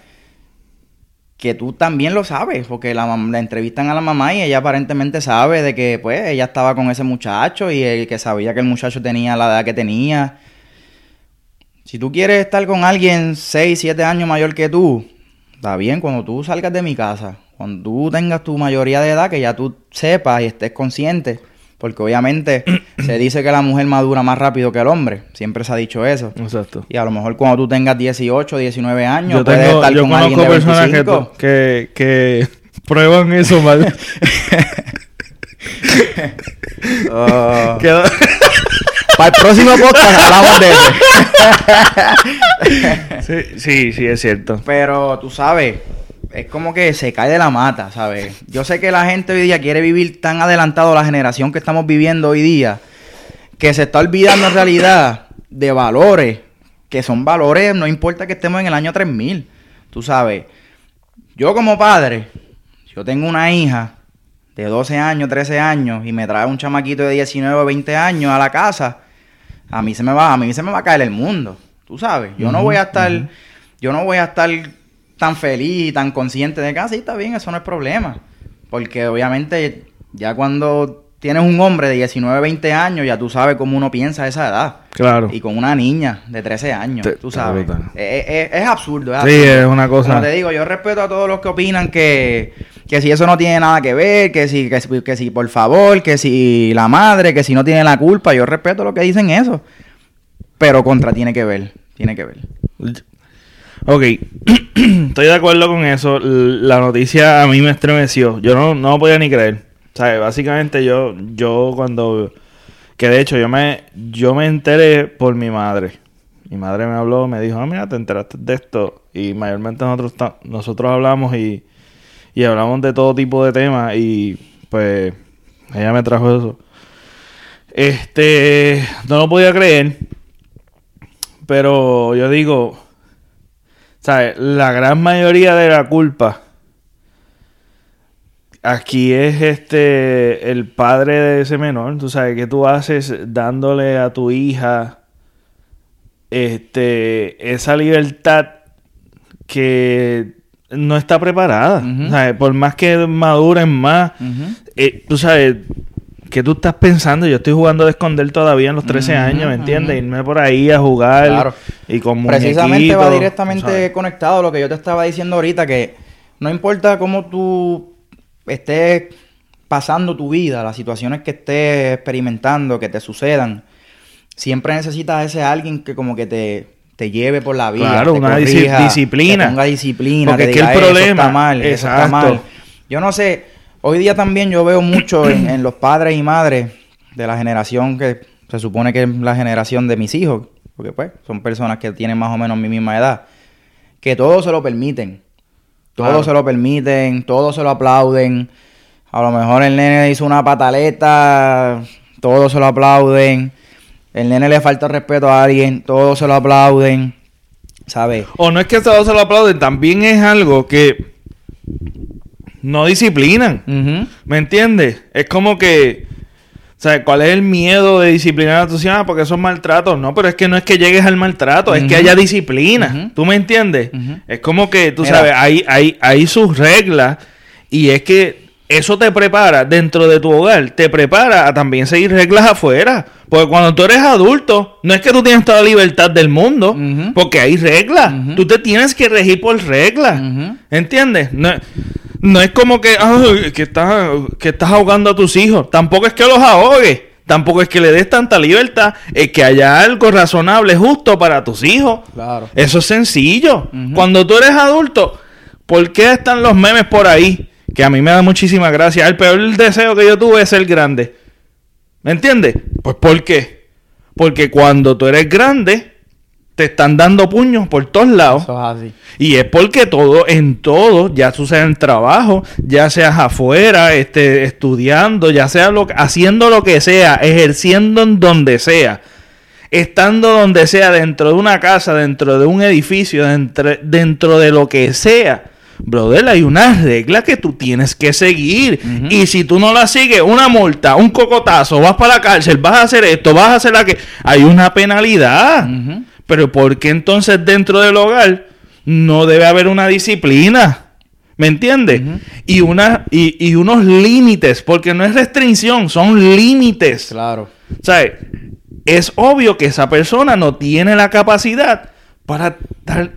que tú también lo sabes, porque la, la entrevistan a la mamá y ella aparentemente sabe de que pues ella estaba con ese muchacho y el que sabía que el muchacho tenía la edad que tenía. Si tú quieres estar con alguien 6, 7 años mayor que tú, está bien, cuando tú salgas de mi casa, cuando tú tengas tu mayoría de edad, que ya tú sepas y estés consciente, porque obviamente se dice que la mujer madura más rápido que el hombre, siempre se ha dicho eso. Exacto. Y a lo mejor cuando tú tengas 18, 19 años, Yo, puedes tengo, estar yo con alguien conozco de personas que, 25. que, que prueban eso mal. Oh. Para el próximo podcast hablamos de eso. sí, sí, sí, es cierto. Pero tú sabes, es como que se cae de la mata, ¿sabes? Yo sé que la gente hoy día quiere vivir tan adelantado la generación que estamos viviendo hoy día, que se está olvidando en realidad de valores, que son valores, no importa que estemos en el año 3000, tú sabes. Yo como padre, yo tengo una hija de 12 años, 13 años y me trae un chamaquito de 19 o 20 años a la casa, a mí se me va, a mí se me va a caer el mundo, tú sabes. Yo no voy a estar, yo no voy a estar tan feliz y tan consciente de que, ah, sí, está bien, eso no es problema. Porque obviamente ya cuando tienes un hombre de 19, 20 años, ya tú sabes cómo uno piensa a esa edad. Claro. Y con una niña de 13 años, Te- tú sabes. Es, es- es absurdo, es Sí, es una cosa- Como te digo, yo respeto a todos los que opinan que, que si eso no tiene nada que ver, que si, que, si, que si por favor, que si la madre, que si no tiene la culpa, yo respeto lo que dicen eso. Pero contra tiene que ver, tiene que ver. Ok, estoy de acuerdo con eso. La noticia a mí me estremeció. Yo no, no podía ni creer. O sea, básicamente yo, yo cuando... Que de hecho yo me, yo me enteré por mi madre. Mi madre me habló, me dijo, ah, mira, te enteraste de esto. Y mayormente nosotros, nosotros hablamos y, y hablamos de todo tipo de temas. Y pues ella me trajo eso. Este, no lo podía creer. Pero yo digo, ¿sabes? La gran mayoría de la culpa aquí es este el padre de ese menor. Tú sabes, ¿qué tú haces dándole a tu hija este esa libertad que no está preparada? Por más que maduren más, eh, tú sabes, ¿qué tú estás pensando? Yo estoy jugando de esconder todavía en los 13 Ujú, años, ¿me entiendes? Irme por ahí a jugar Claro. Y con Precisamente va directamente ¿sabes? conectado a lo que yo te estaba diciendo ahorita, que no importa cómo tú estés pasando tu vida, las situaciones que estés experimentando, que te sucedan, siempre necesitas ese alguien que como que te, te lleve por la vida. Claro, te una corrija, disciplina. Ponga disciplina. Porque es que el "Eh, eso problema- está mal, eso está mal". Yo no sé, hoy día también yo veo mucho en, en los padres y madres de la generación que se supone que es la generación de mis hijos, porque pues son personas que tienen más o menos mi misma edad, que todo se lo permiten. Todo Claro. se lo permiten, todo se lo aplauden. A lo mejor el nene hizo una pataleta, todos se lo aplauden. El nene le falta respeto a alguien, todos se lo aplauden. ¿Sabes? O no es que todos se lo aplauden, también es algo que no disciplinan. ¿Me entiendes? Es como que, ¿sabes? ¿Cuál es el miedo de disciplinar a tus hijos? Ah, porque son maltratos. No, pero es que no es que llegues al maltrato, es que haya disciplina. ¿Tú me entiendes? Es como que, tú sabes, hay, hay, hay sus reglas y es que eso te prepara dentro de tu hogar, te prepara a también seguir reglas afuera. Porque cuando tú eres adulto, no es que tú tienes toda la libertad del mundo, porque hay reglas. Tú te tienes que regir por reglas. ¿Entiendes? No, no es como que, "Ay, que, estás, que estás ahogando a tus hijos. Tampoco es que los ahogues. Tampoco es que le des tanta libertad. Es que haya algo razonable, justo para tus hijos. Claro. Eso es sencillo. Cuando tú eres adulto, ¿por qué están los memes por ahí? Que a mí me da muchísima gracia. El peor deseo que yo tuve es ser grande. ¿Me entiendes? Pues ¿por qué? Porque cuando tú eres grande, te están dando puños por todos lados. Eso es así. Y es porque todo, en todo, ya tú seas en trabajo, ya seas afuera, este, estudiando, ya sea lo, haciendo lo que sea, ejerciendo en donde sea, estando donde sea, dentro de una casa, dentro de un edificio, dentro, dentro de lo que sea. Brother, hay unas reglas que tú tienes que seguir. Y si tú no las sigues, una multa, un cocotazo, vas para la cárcel, vas a hacer esto, vas a hacer aquello. Hay una penalidad. Pero ¿por qué entonces dentro del hogar no debe haber una disciplina? ¿Me entiendes? Y, una, y, y unos límites, porque no es restricción, son límites. Claro. ¿Sabes? Es obvio que esa persona no tiene la capacidad para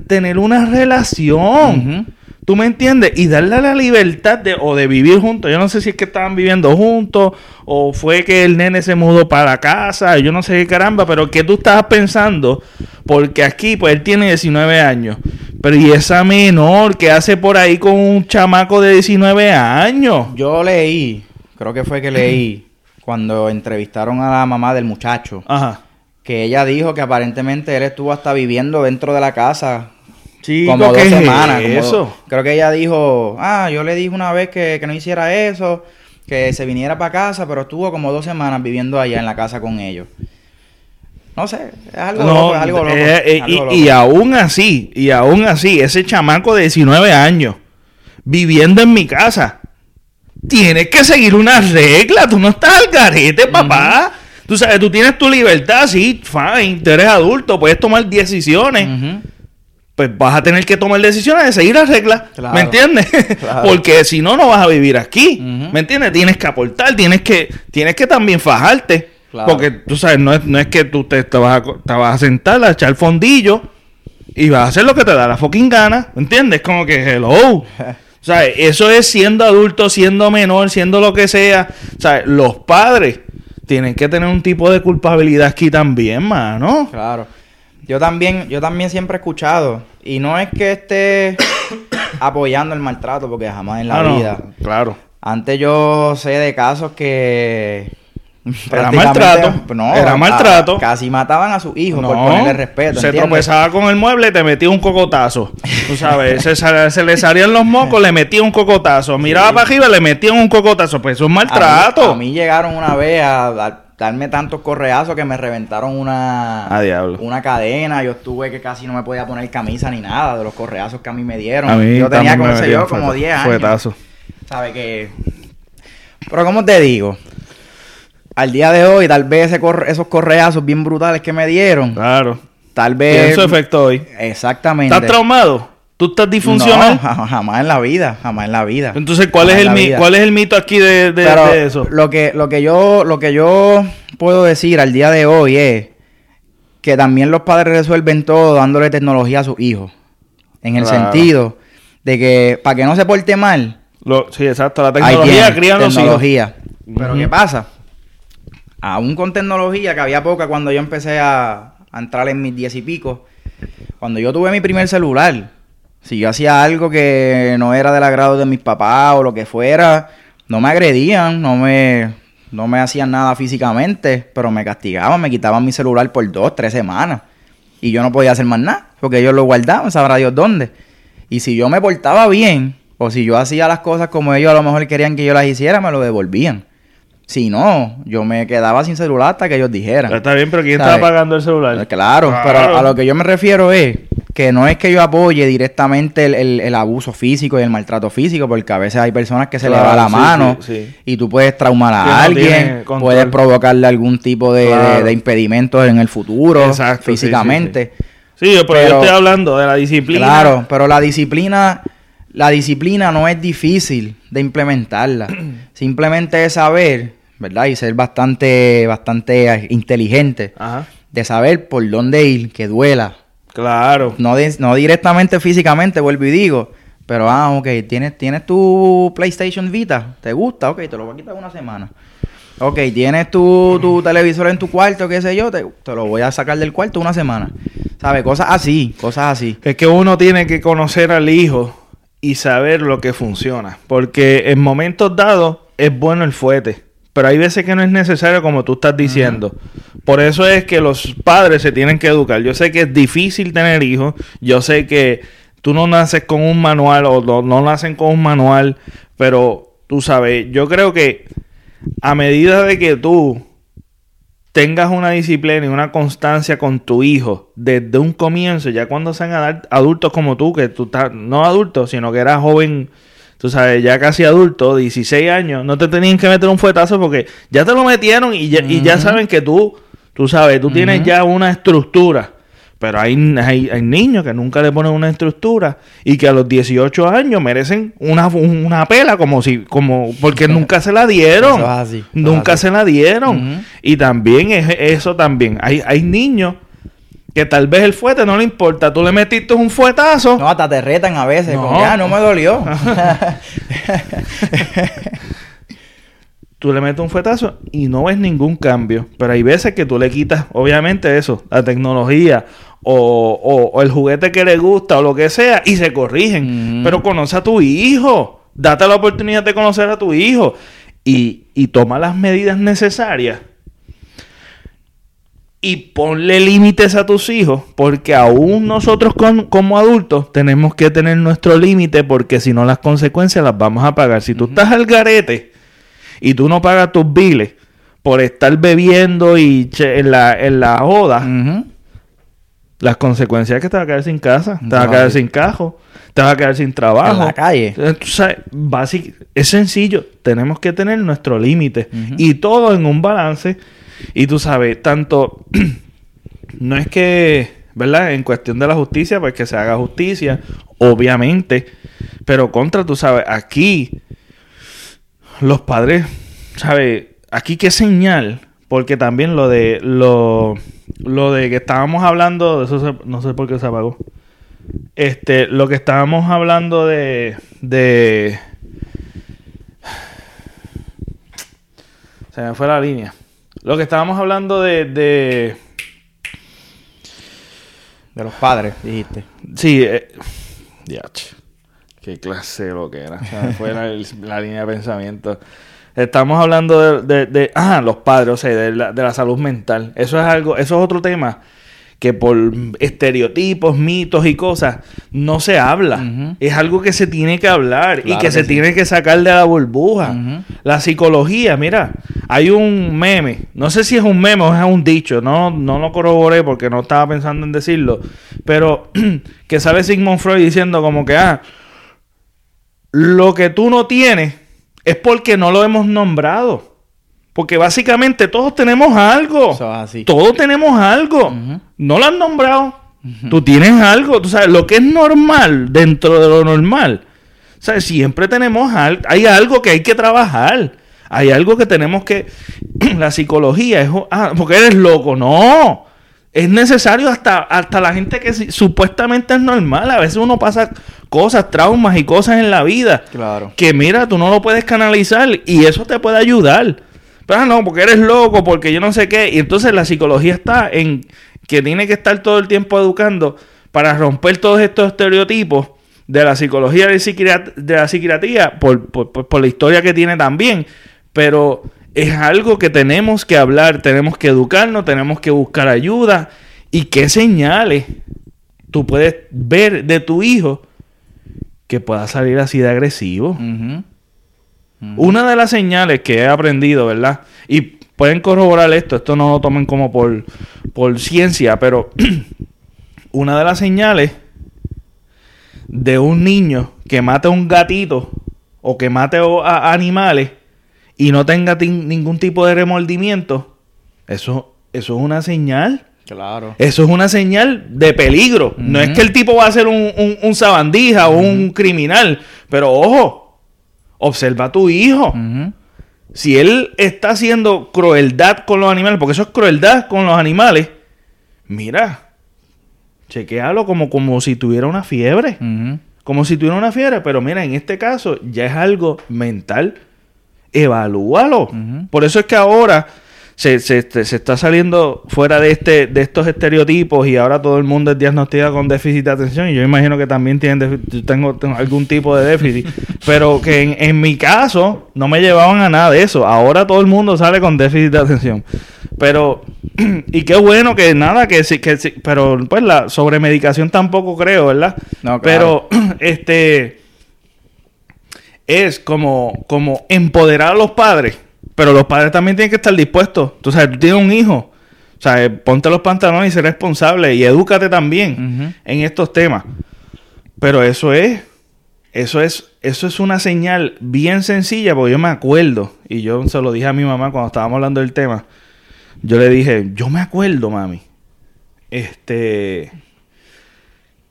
tener una relación. ¿Tú me entiendes? Y darle la libertad de, o de vivir juntos. Yo no sé si es que estaban viviendo juntos o fue que el nene se mudó para la casa. Yo no sé qué caramba, pero ¿qué tú estabas pensando? Porque aquí, pues él tiene 19 años. Pero ¿y esa menor que hace por ahí con un chamaco de 19 años? Yo leí, creo que fue que leí, cuando entrevistaron a la mamá del muchacho, Ajá. que ella dijo que aparentemente él estuvo hasta viviendo dentro de la casa Chico, como dos ¿qué es semanas. como creo que ella dijo, ah, yo le dije una vez que, que no hiciera eso, que se viniera para casa, pero estuvo como dos semanas viviendo allá en la casa con ellos. No sé, es algo No, loco, es algo loco. eh, eh, algo y, loco. y aún así, y aún así, ese chamaco de 19 años viviendo en mi casa, tienes que seguir una regla. Tú no estás al garete, papá. Tú sabes, tú tienes tu libertad, sí, fine, tú eres adulto, puedes tomar decisiones. Ujú. Pues vas a tener que tomar decisiones de seguir las reglas. Claro. ¿Me entiendes? Claro. Porque si no, no vas a vivir aquí. ¿Me entiendes? Tienes que aportar, tienes que, tienes que también fajarte. Claro. Porque tú sabes, no es, no es que tú te, te vas a, co- te vas a sentar a echar fondillo y vas a hacer lo que te da la fucking gana. ¿Me entiendes? Como que hello. O sea, eso es siendo adulto, siendo menor, siendo lo que sea. O sea, los padres tienen que tener un tipo de culpabilidad aquí también, mano. Claro. Yo también, yo también siempre he escuchado, y no es que esté apoyando el maltrato, porque jamás en la Ah, no, vida. Claro. Antes yo sé de casos que Era maltrato. no, Era a- maltrato. casi mataban a sus hijos por No, ponerle respeto. Se ¿entiendes? tropezaba con el mueble y te metía un cocotazo. Tú sabes, se, se le salían los mocos, le metía un cocotazo. Miraba para arriba, le metían un cocotazo. Pues eso es A mí- maltrato. A mí, llegaron una vez a, dar- darme tantos correazos que me reventaron una, una cadena. Yo estuve que casi no me podía poner camisa ni nada de los correazos que a mí me dieron. A mí yo tenía, como sé yo, como fueta- 10 años. fuetazo. ¿Sabe que Pero como te digo, al día de hoy, tal vez ese corre- esos correazos bien brutales que me dieron, Claro. tal Tiene vez... su efecto hoy. Exactamente. ¿Estás traumado? ¿Tú estás disfuncional? No, ja- jamás en la vida, jamás en la vida. Entonces, ¿cuál es, el en la mi- vida. ¿cuál es el mito aquí de, de- Pero de eso? Lo que, lo que yo, lo que yo puedo decir al día de hoy es que también los padres resuelven todo dándole tecnología a sus hijos. En el Claro. sentido de que para que no se porte mal, Lo- sí, exacto. La tecnología cría los hijos. tecnología. Pero. ¿qué pasa? Aún con tecnología, que había poca cuando yo empecé a, a entrar en mis diez y pico, cuando yo tuve mi primer celular, si yo hacía algo que no era del agrado de mis papás o lo que fuera, no me agredían, no me, no me hacían nada físicamente, pero me castigaban, me quitaban mi celular por dos, tres semanas. Y yo no podía hacer más nada, porque ellos lo guardaban, sabrá Dios dónde. Y si yo me portaba bien, o si yo hacía las cosas como ellos a lo mejor querían que yo las hiciera, me lo devolvían. Si no, yo me quedaba sin celular hasta que ellos dijeran. Está bien, pero ¿quién ¿Sabes? estaba pagando el celular? Claro, Claro. pero a lo que yo me refiero es que no es que yo apoye directamente el, el- el abuso físico y el maltrato físico, porque a veces hay personas que se Claro, le va la sí, mano sí, sí. y tú puedes traumar a Que alguien, puedes provocarle algún tipo de, Claro. de impedimentos en el futuro, Exacto, físicamente. Sí, yo- pero, yo Pero- estoy hablando de la disciplina. Claro, pero la disciplina, la disciplina no es difícil de implementarla. Simplemente es saber, ¿verdad? Y ser bastante, bastante inteligente Ajá. de saber por dónde ir, que duela. Claro. No, de- no directamente físicamente, vuelvo y digo. Pero, ah, ok, tienes, tienes tu PlayStation Vita, ¿te gusta? Ok, te lo voy a quitar una semana. Ok, tienes tu, tu televisor en tu cuarto, qué sé yo, te, te lo voy a sacar del cuarto una semana. ¿Sabes? Cosas así, cosas así. Es que uno tiene que conocer al hijo y saber lo que funciona. Porque en momentos dados es bueno el fuete. Pero hay veces que no es necesario como tú estás diciendo. Por eso es que los padres se tienen que educar. Yo sé que es difícil tener hijos. Yo sé que tú no naces con un manual o no, no nacen con un manual. Pero tú sabes, yo creo que a medida de que tú tengas una disciplina y una constancia con tu hijo desde un comienzo, ya cuando sean adultos como tú, que tú estás, no adultos, sino que eras joven, tú sabes, ya casi adulto, 16 años, no te tenían que meter un fuetazo porque ya te lo metieron y ya, y ya saben que tú, tú sabes, tú tienes ya una estructura. Pero hay, hay, hay niños que nunca le ponen una estructura y que a los 18 años merecen una, una pela como si, como, porque nunca se la dieron. Eso es así, eso es Nunca así. se la dieron. Y también es eso también. Hay, hay niños que tal vez el fuete no le importa. Tú le metiste un fuetazo. No, hasta te retan a veces. No. Como, ah, no me dolió. Tú le metes un fuetazo y no ves ningún cambio. Pero hay veces que tú le quitas, obviamente, eso, la tecnología o, o- o el juguete que le gusta o lo que sea y se corrigen. Ujú. Pero conoce a tu hijo. Date la oportunidad de conocer a tu hijo y, y toma las medidas necesarias. Y ponle límites a tus hijos, porque aún nosotros con- como adultos tenemos que tener nuestro límite, porque si no las consecuencias las vamos a pagar. Si tú estás al garete y tú no pagas tus biles por estar bebiendo y che- en la, en la joda, Ujú. las consecuencias es que te vas a quedar sin casa, te vas a quedar sin cajo, te vas a quedar sin trabajo. En la calle. Eh, tú sabes, básic- es sencillo, tenemos que tener nuestro límite y todo en un balance. Y tú sabes, tanto no es que, ¿verdad? En cuestión de la justicia, pues que se haga justicia, obviamente, pero contra, tú sabes, aquí los padres, ¿sabes? Aquí qué señal, porque también lo de lo, lo de que estábamos hablando, eso se- no sé por qué se apagó. Este, lo que estábamos hablando de de se me fue la línea. Lo que estábamos hablando de, de De los padres, dijiste. Sí, eh, diache. Qué clase de lo que era. Se me fue la, la línea de pensamiento. Estamos hablando de, de, de- ah, los padres, o sea, de la, de la salud mental. Eso es algo, eso es otro tema que por estereotipos, mitos y cosas no se habla. Es algo que se tiene que hablar y que, que se sí. tiene que sacar de la burbuja. La psicología, mira, hay un meme, no sé si es un meme o es un dicho, no, no lo corroboré porque no estaba pensando en decirlo, pero que sale Sigmund Freud diciendo como que, ah, lo que tú no tienes es porque no lo hemos nombrado. Porque básicamente todos tenemos algo. Eso es así. Todos tenemos algo. No lo han nombrado. Tú tienes algo, tú sabes, lo que es normal dentro de lo normal. O sea, siempre tenemos algo, hay algo que hay que trabajar. Hay algo que tenemos que... la psicología es... Ah, porque eres loco. No. Es necesario hasta, hasta la gente que supuestamente es normal. A veces uno pasa cosas, traumas y cosas en la vida. Claro. Que mira, tú no lo puedes canalizar y eso te puede ayudar. Pero ah, no, porque eres loco, porque yo no sé qué. Y entonces la psicología está en que tiene que estar todo el tiempo educando para romper todos estos estereotipos de la psicología de la psiquiatría por, por la historia que tiene también. Pero es algo que tenemos que hablar, tenemos que educarnos, tenemos que buscar ayuda. ¿Y qué señales tú puedes ver de tu hijo que pueda salir así de agresivo? Una de las señales que he aprendido, ¿verdad? Y pueden corroborar esto, esto no lo tomen como por, por ciencia, pero una de las señales de un niño que mate a un gatito o que mate a animales y no tenga ningún tipo de remordimiento, eso, eso es una señal. Claro. Eso es una señal de peligro. No es que el tipo va a ser un, un, sabandija o un criminal. Pero ojo, observa a tu hijo. Si él está haciendo crueldad con los animales, porque eso es crueldad con los animales, mira, chequealo como, como si tuviera una fiebre. Como si tuviera una fiebre. Pero mira, en este caso ya es algo mental evalúalo. Por eso es que ahora se, se, se, está saliendo fuera de este de estos estereotipos y ahora todo el mundo es diagnosticado con déficit de atención y yo imagino que también tienen tengo, tengo, algún tipo de déficit. Pero que en, en, mi caso no me llevaban a nada de eso. Ahora todo el mundo sale con déficit de atención. Pero y qué bueno que nada que sí que pero pues la sobremedicación tampoco creo verdad no, pero este es como, como empoderar a los padres, pero los padres también tienen que estar dispuestos. Tú sabes, tú tienes un hijo, o sea, ponte los pantalones y sé responsable y edúcate también en estos temas. Pero eso es, eso es, eso es una señal bien sencilla, porque yo me acuerdo, y yo se lo dije a mi mamá cuando estábamos hablando del tema. Yo le dije, yo me acuerdo, mami. Este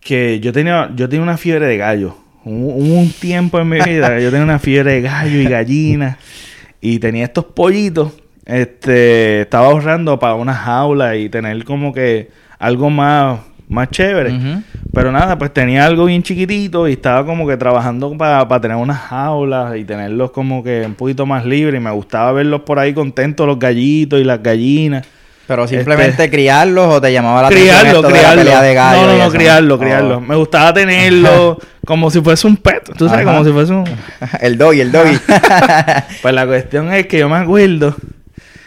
que yo tenía, yo tenía una fiebre de gallo Hubo un tiempo en mi vida yo tenía una fiebre de gallo y gallina y tenía estos pollitos. Este, estaba ahorrando para una jaula y tener como que algo más, más chévere. Pero nada, pues tenía algo bien chiquitito y estaba como que trabajando para tener unas jaulas y tenerlos como que un poquito más libres. Y me gustaba verlos por ahí contentos, los gallitos y las gallinas. Pero simplemente este, criarlos o te llamaba la criarlo, atención criarlo. De la de gallo no, no, no, criarlo, oh. criarlo. Me gustaba tenerlo como si fuese un pet, tú sabes, como si fuese un... el doggy, el doggy. pues la cuestión es que yo me acuerdo,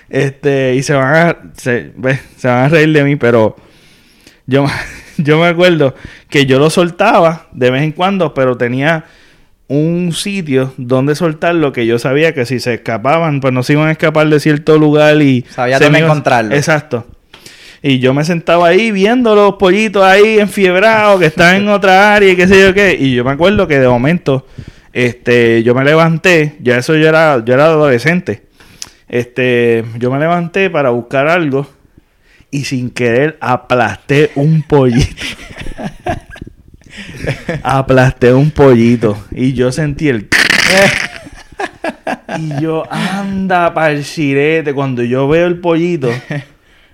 este, y se van a, se, se van a reír de mí, pero yo, yo me acuerdo que yo lo soltaba de vez en cuando, pero tenía un sitio donde soltar lo que yo sabía que si se escapaban, pues no se iban a escapar de cierto lugar y... Sabía dónde encontrarlo. Exacto. Y yo me sentaba ahí viendo los pollitos ahí enfiebrados que están en otra área y qué sé yo qué. Y yo me acuerdo que de momento, este, yo me levanté, ya eso yo era, yo era adolescente. Este, yo me levanté para buscar algo y sin querer aplasté un pollito. aplasté un pollito y yo sentí el y yo anda para el sirete cuando yo veo el pollito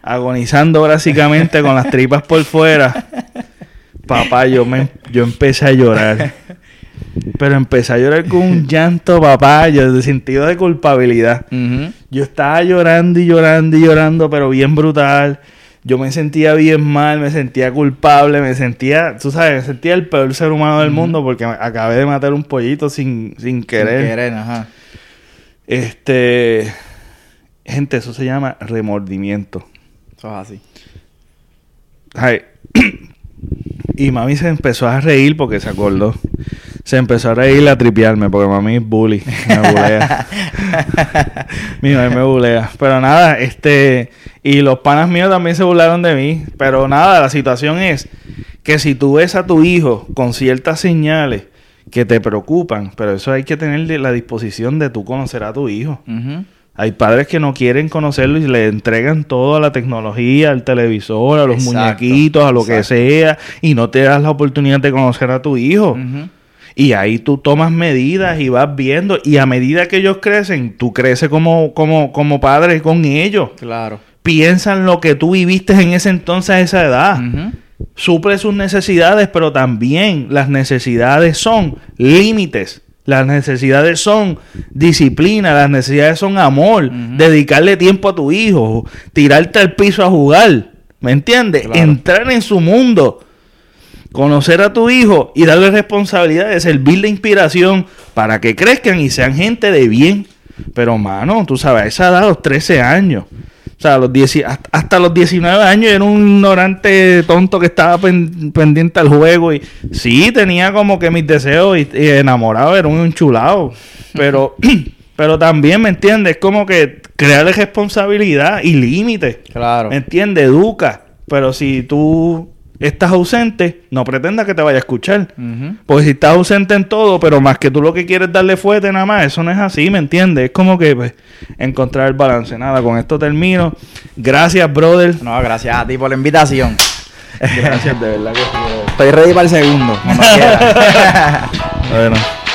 agonizando básicamente con las tripas por fuera papá yo me yo empecé a llorar. Pero empecé a llorar con un llanto papá yo de sentido de culpabilidad. Yo estaba llorando y llorando y llorando pero bien brutal yo me sentía bien mal, me sentía culpable, me sentía, tú sabes, me sentía el peor ser humano del mundo porque acabé de matar un pollito sin, sin querer. Sin querer, ajá. Este, gente, eso se llama remordimiento. Eso es así. Ay. y mami se empezó a reír porque se acordó se empezó a reír a tripearme porque mami es bully. Me bulea. Mi mamá me bulea. Pero nada, este. Y los panas míos también se burlaron de mí. Pero nada, la situación es que si tú ves a tu hijo con ciertas señales que te preocupan, pero eso hay que tener la disposición de tú conocer a tu hijo. Hay padres que no quieren conocerlo y le entregan todo a la tecnología, al televisor, a los Exacto, muñequitos, a lo que sea, y no te das la oportunidad de conocer a tu hijo. Ujú. Y ahí tú tomas medidas y vas viendo, y a medida que ellos crecen, tú creces como, como, como padre con ellos. Claro. Piensa en lo que tú viviste en ese entonces a esa edad. Ujú. Suple sus necesidades, pero también las necesidades son límites. Las necesidades son disciplina, las necesidades son amor, dedicarle tiempo a tu hijo, tirarte al piso a jugar, ¿me entiendes? Claro. Entrar en su mundo, conocer a tu hijo y darle responsabilidades, servirle inspiración para que crezcan y sean gente de bien. Pero, mano, tú sabes, a esa edad, a los 13 años, o sea, a los 10 hasta, los 19 años era un ignorante tonto que estaba pen- pendiente al juego y sí, tenía como que mis deseos y, y enamorado, era un enchulado. Pero, pero también, ¿me entiendes? Es como que crearle responsabilidad y límites. Claro. ¿Me entiendes? Educa. Pero si tú estás ausente, no pretendas que te vaya a escuchar. Ujú. Porque si estás ausente en todo, pero más que tú lo que quieres darle fuerte nada más, eso no es así, ¿me entiendes? Es como que pues, encontrar el balance. Nada, con esto termino. Gracias, brother. No, gracias a ti por la invitación. Gracias, de verdad que. Estoy ready para el segundo. Cuando. Bueno.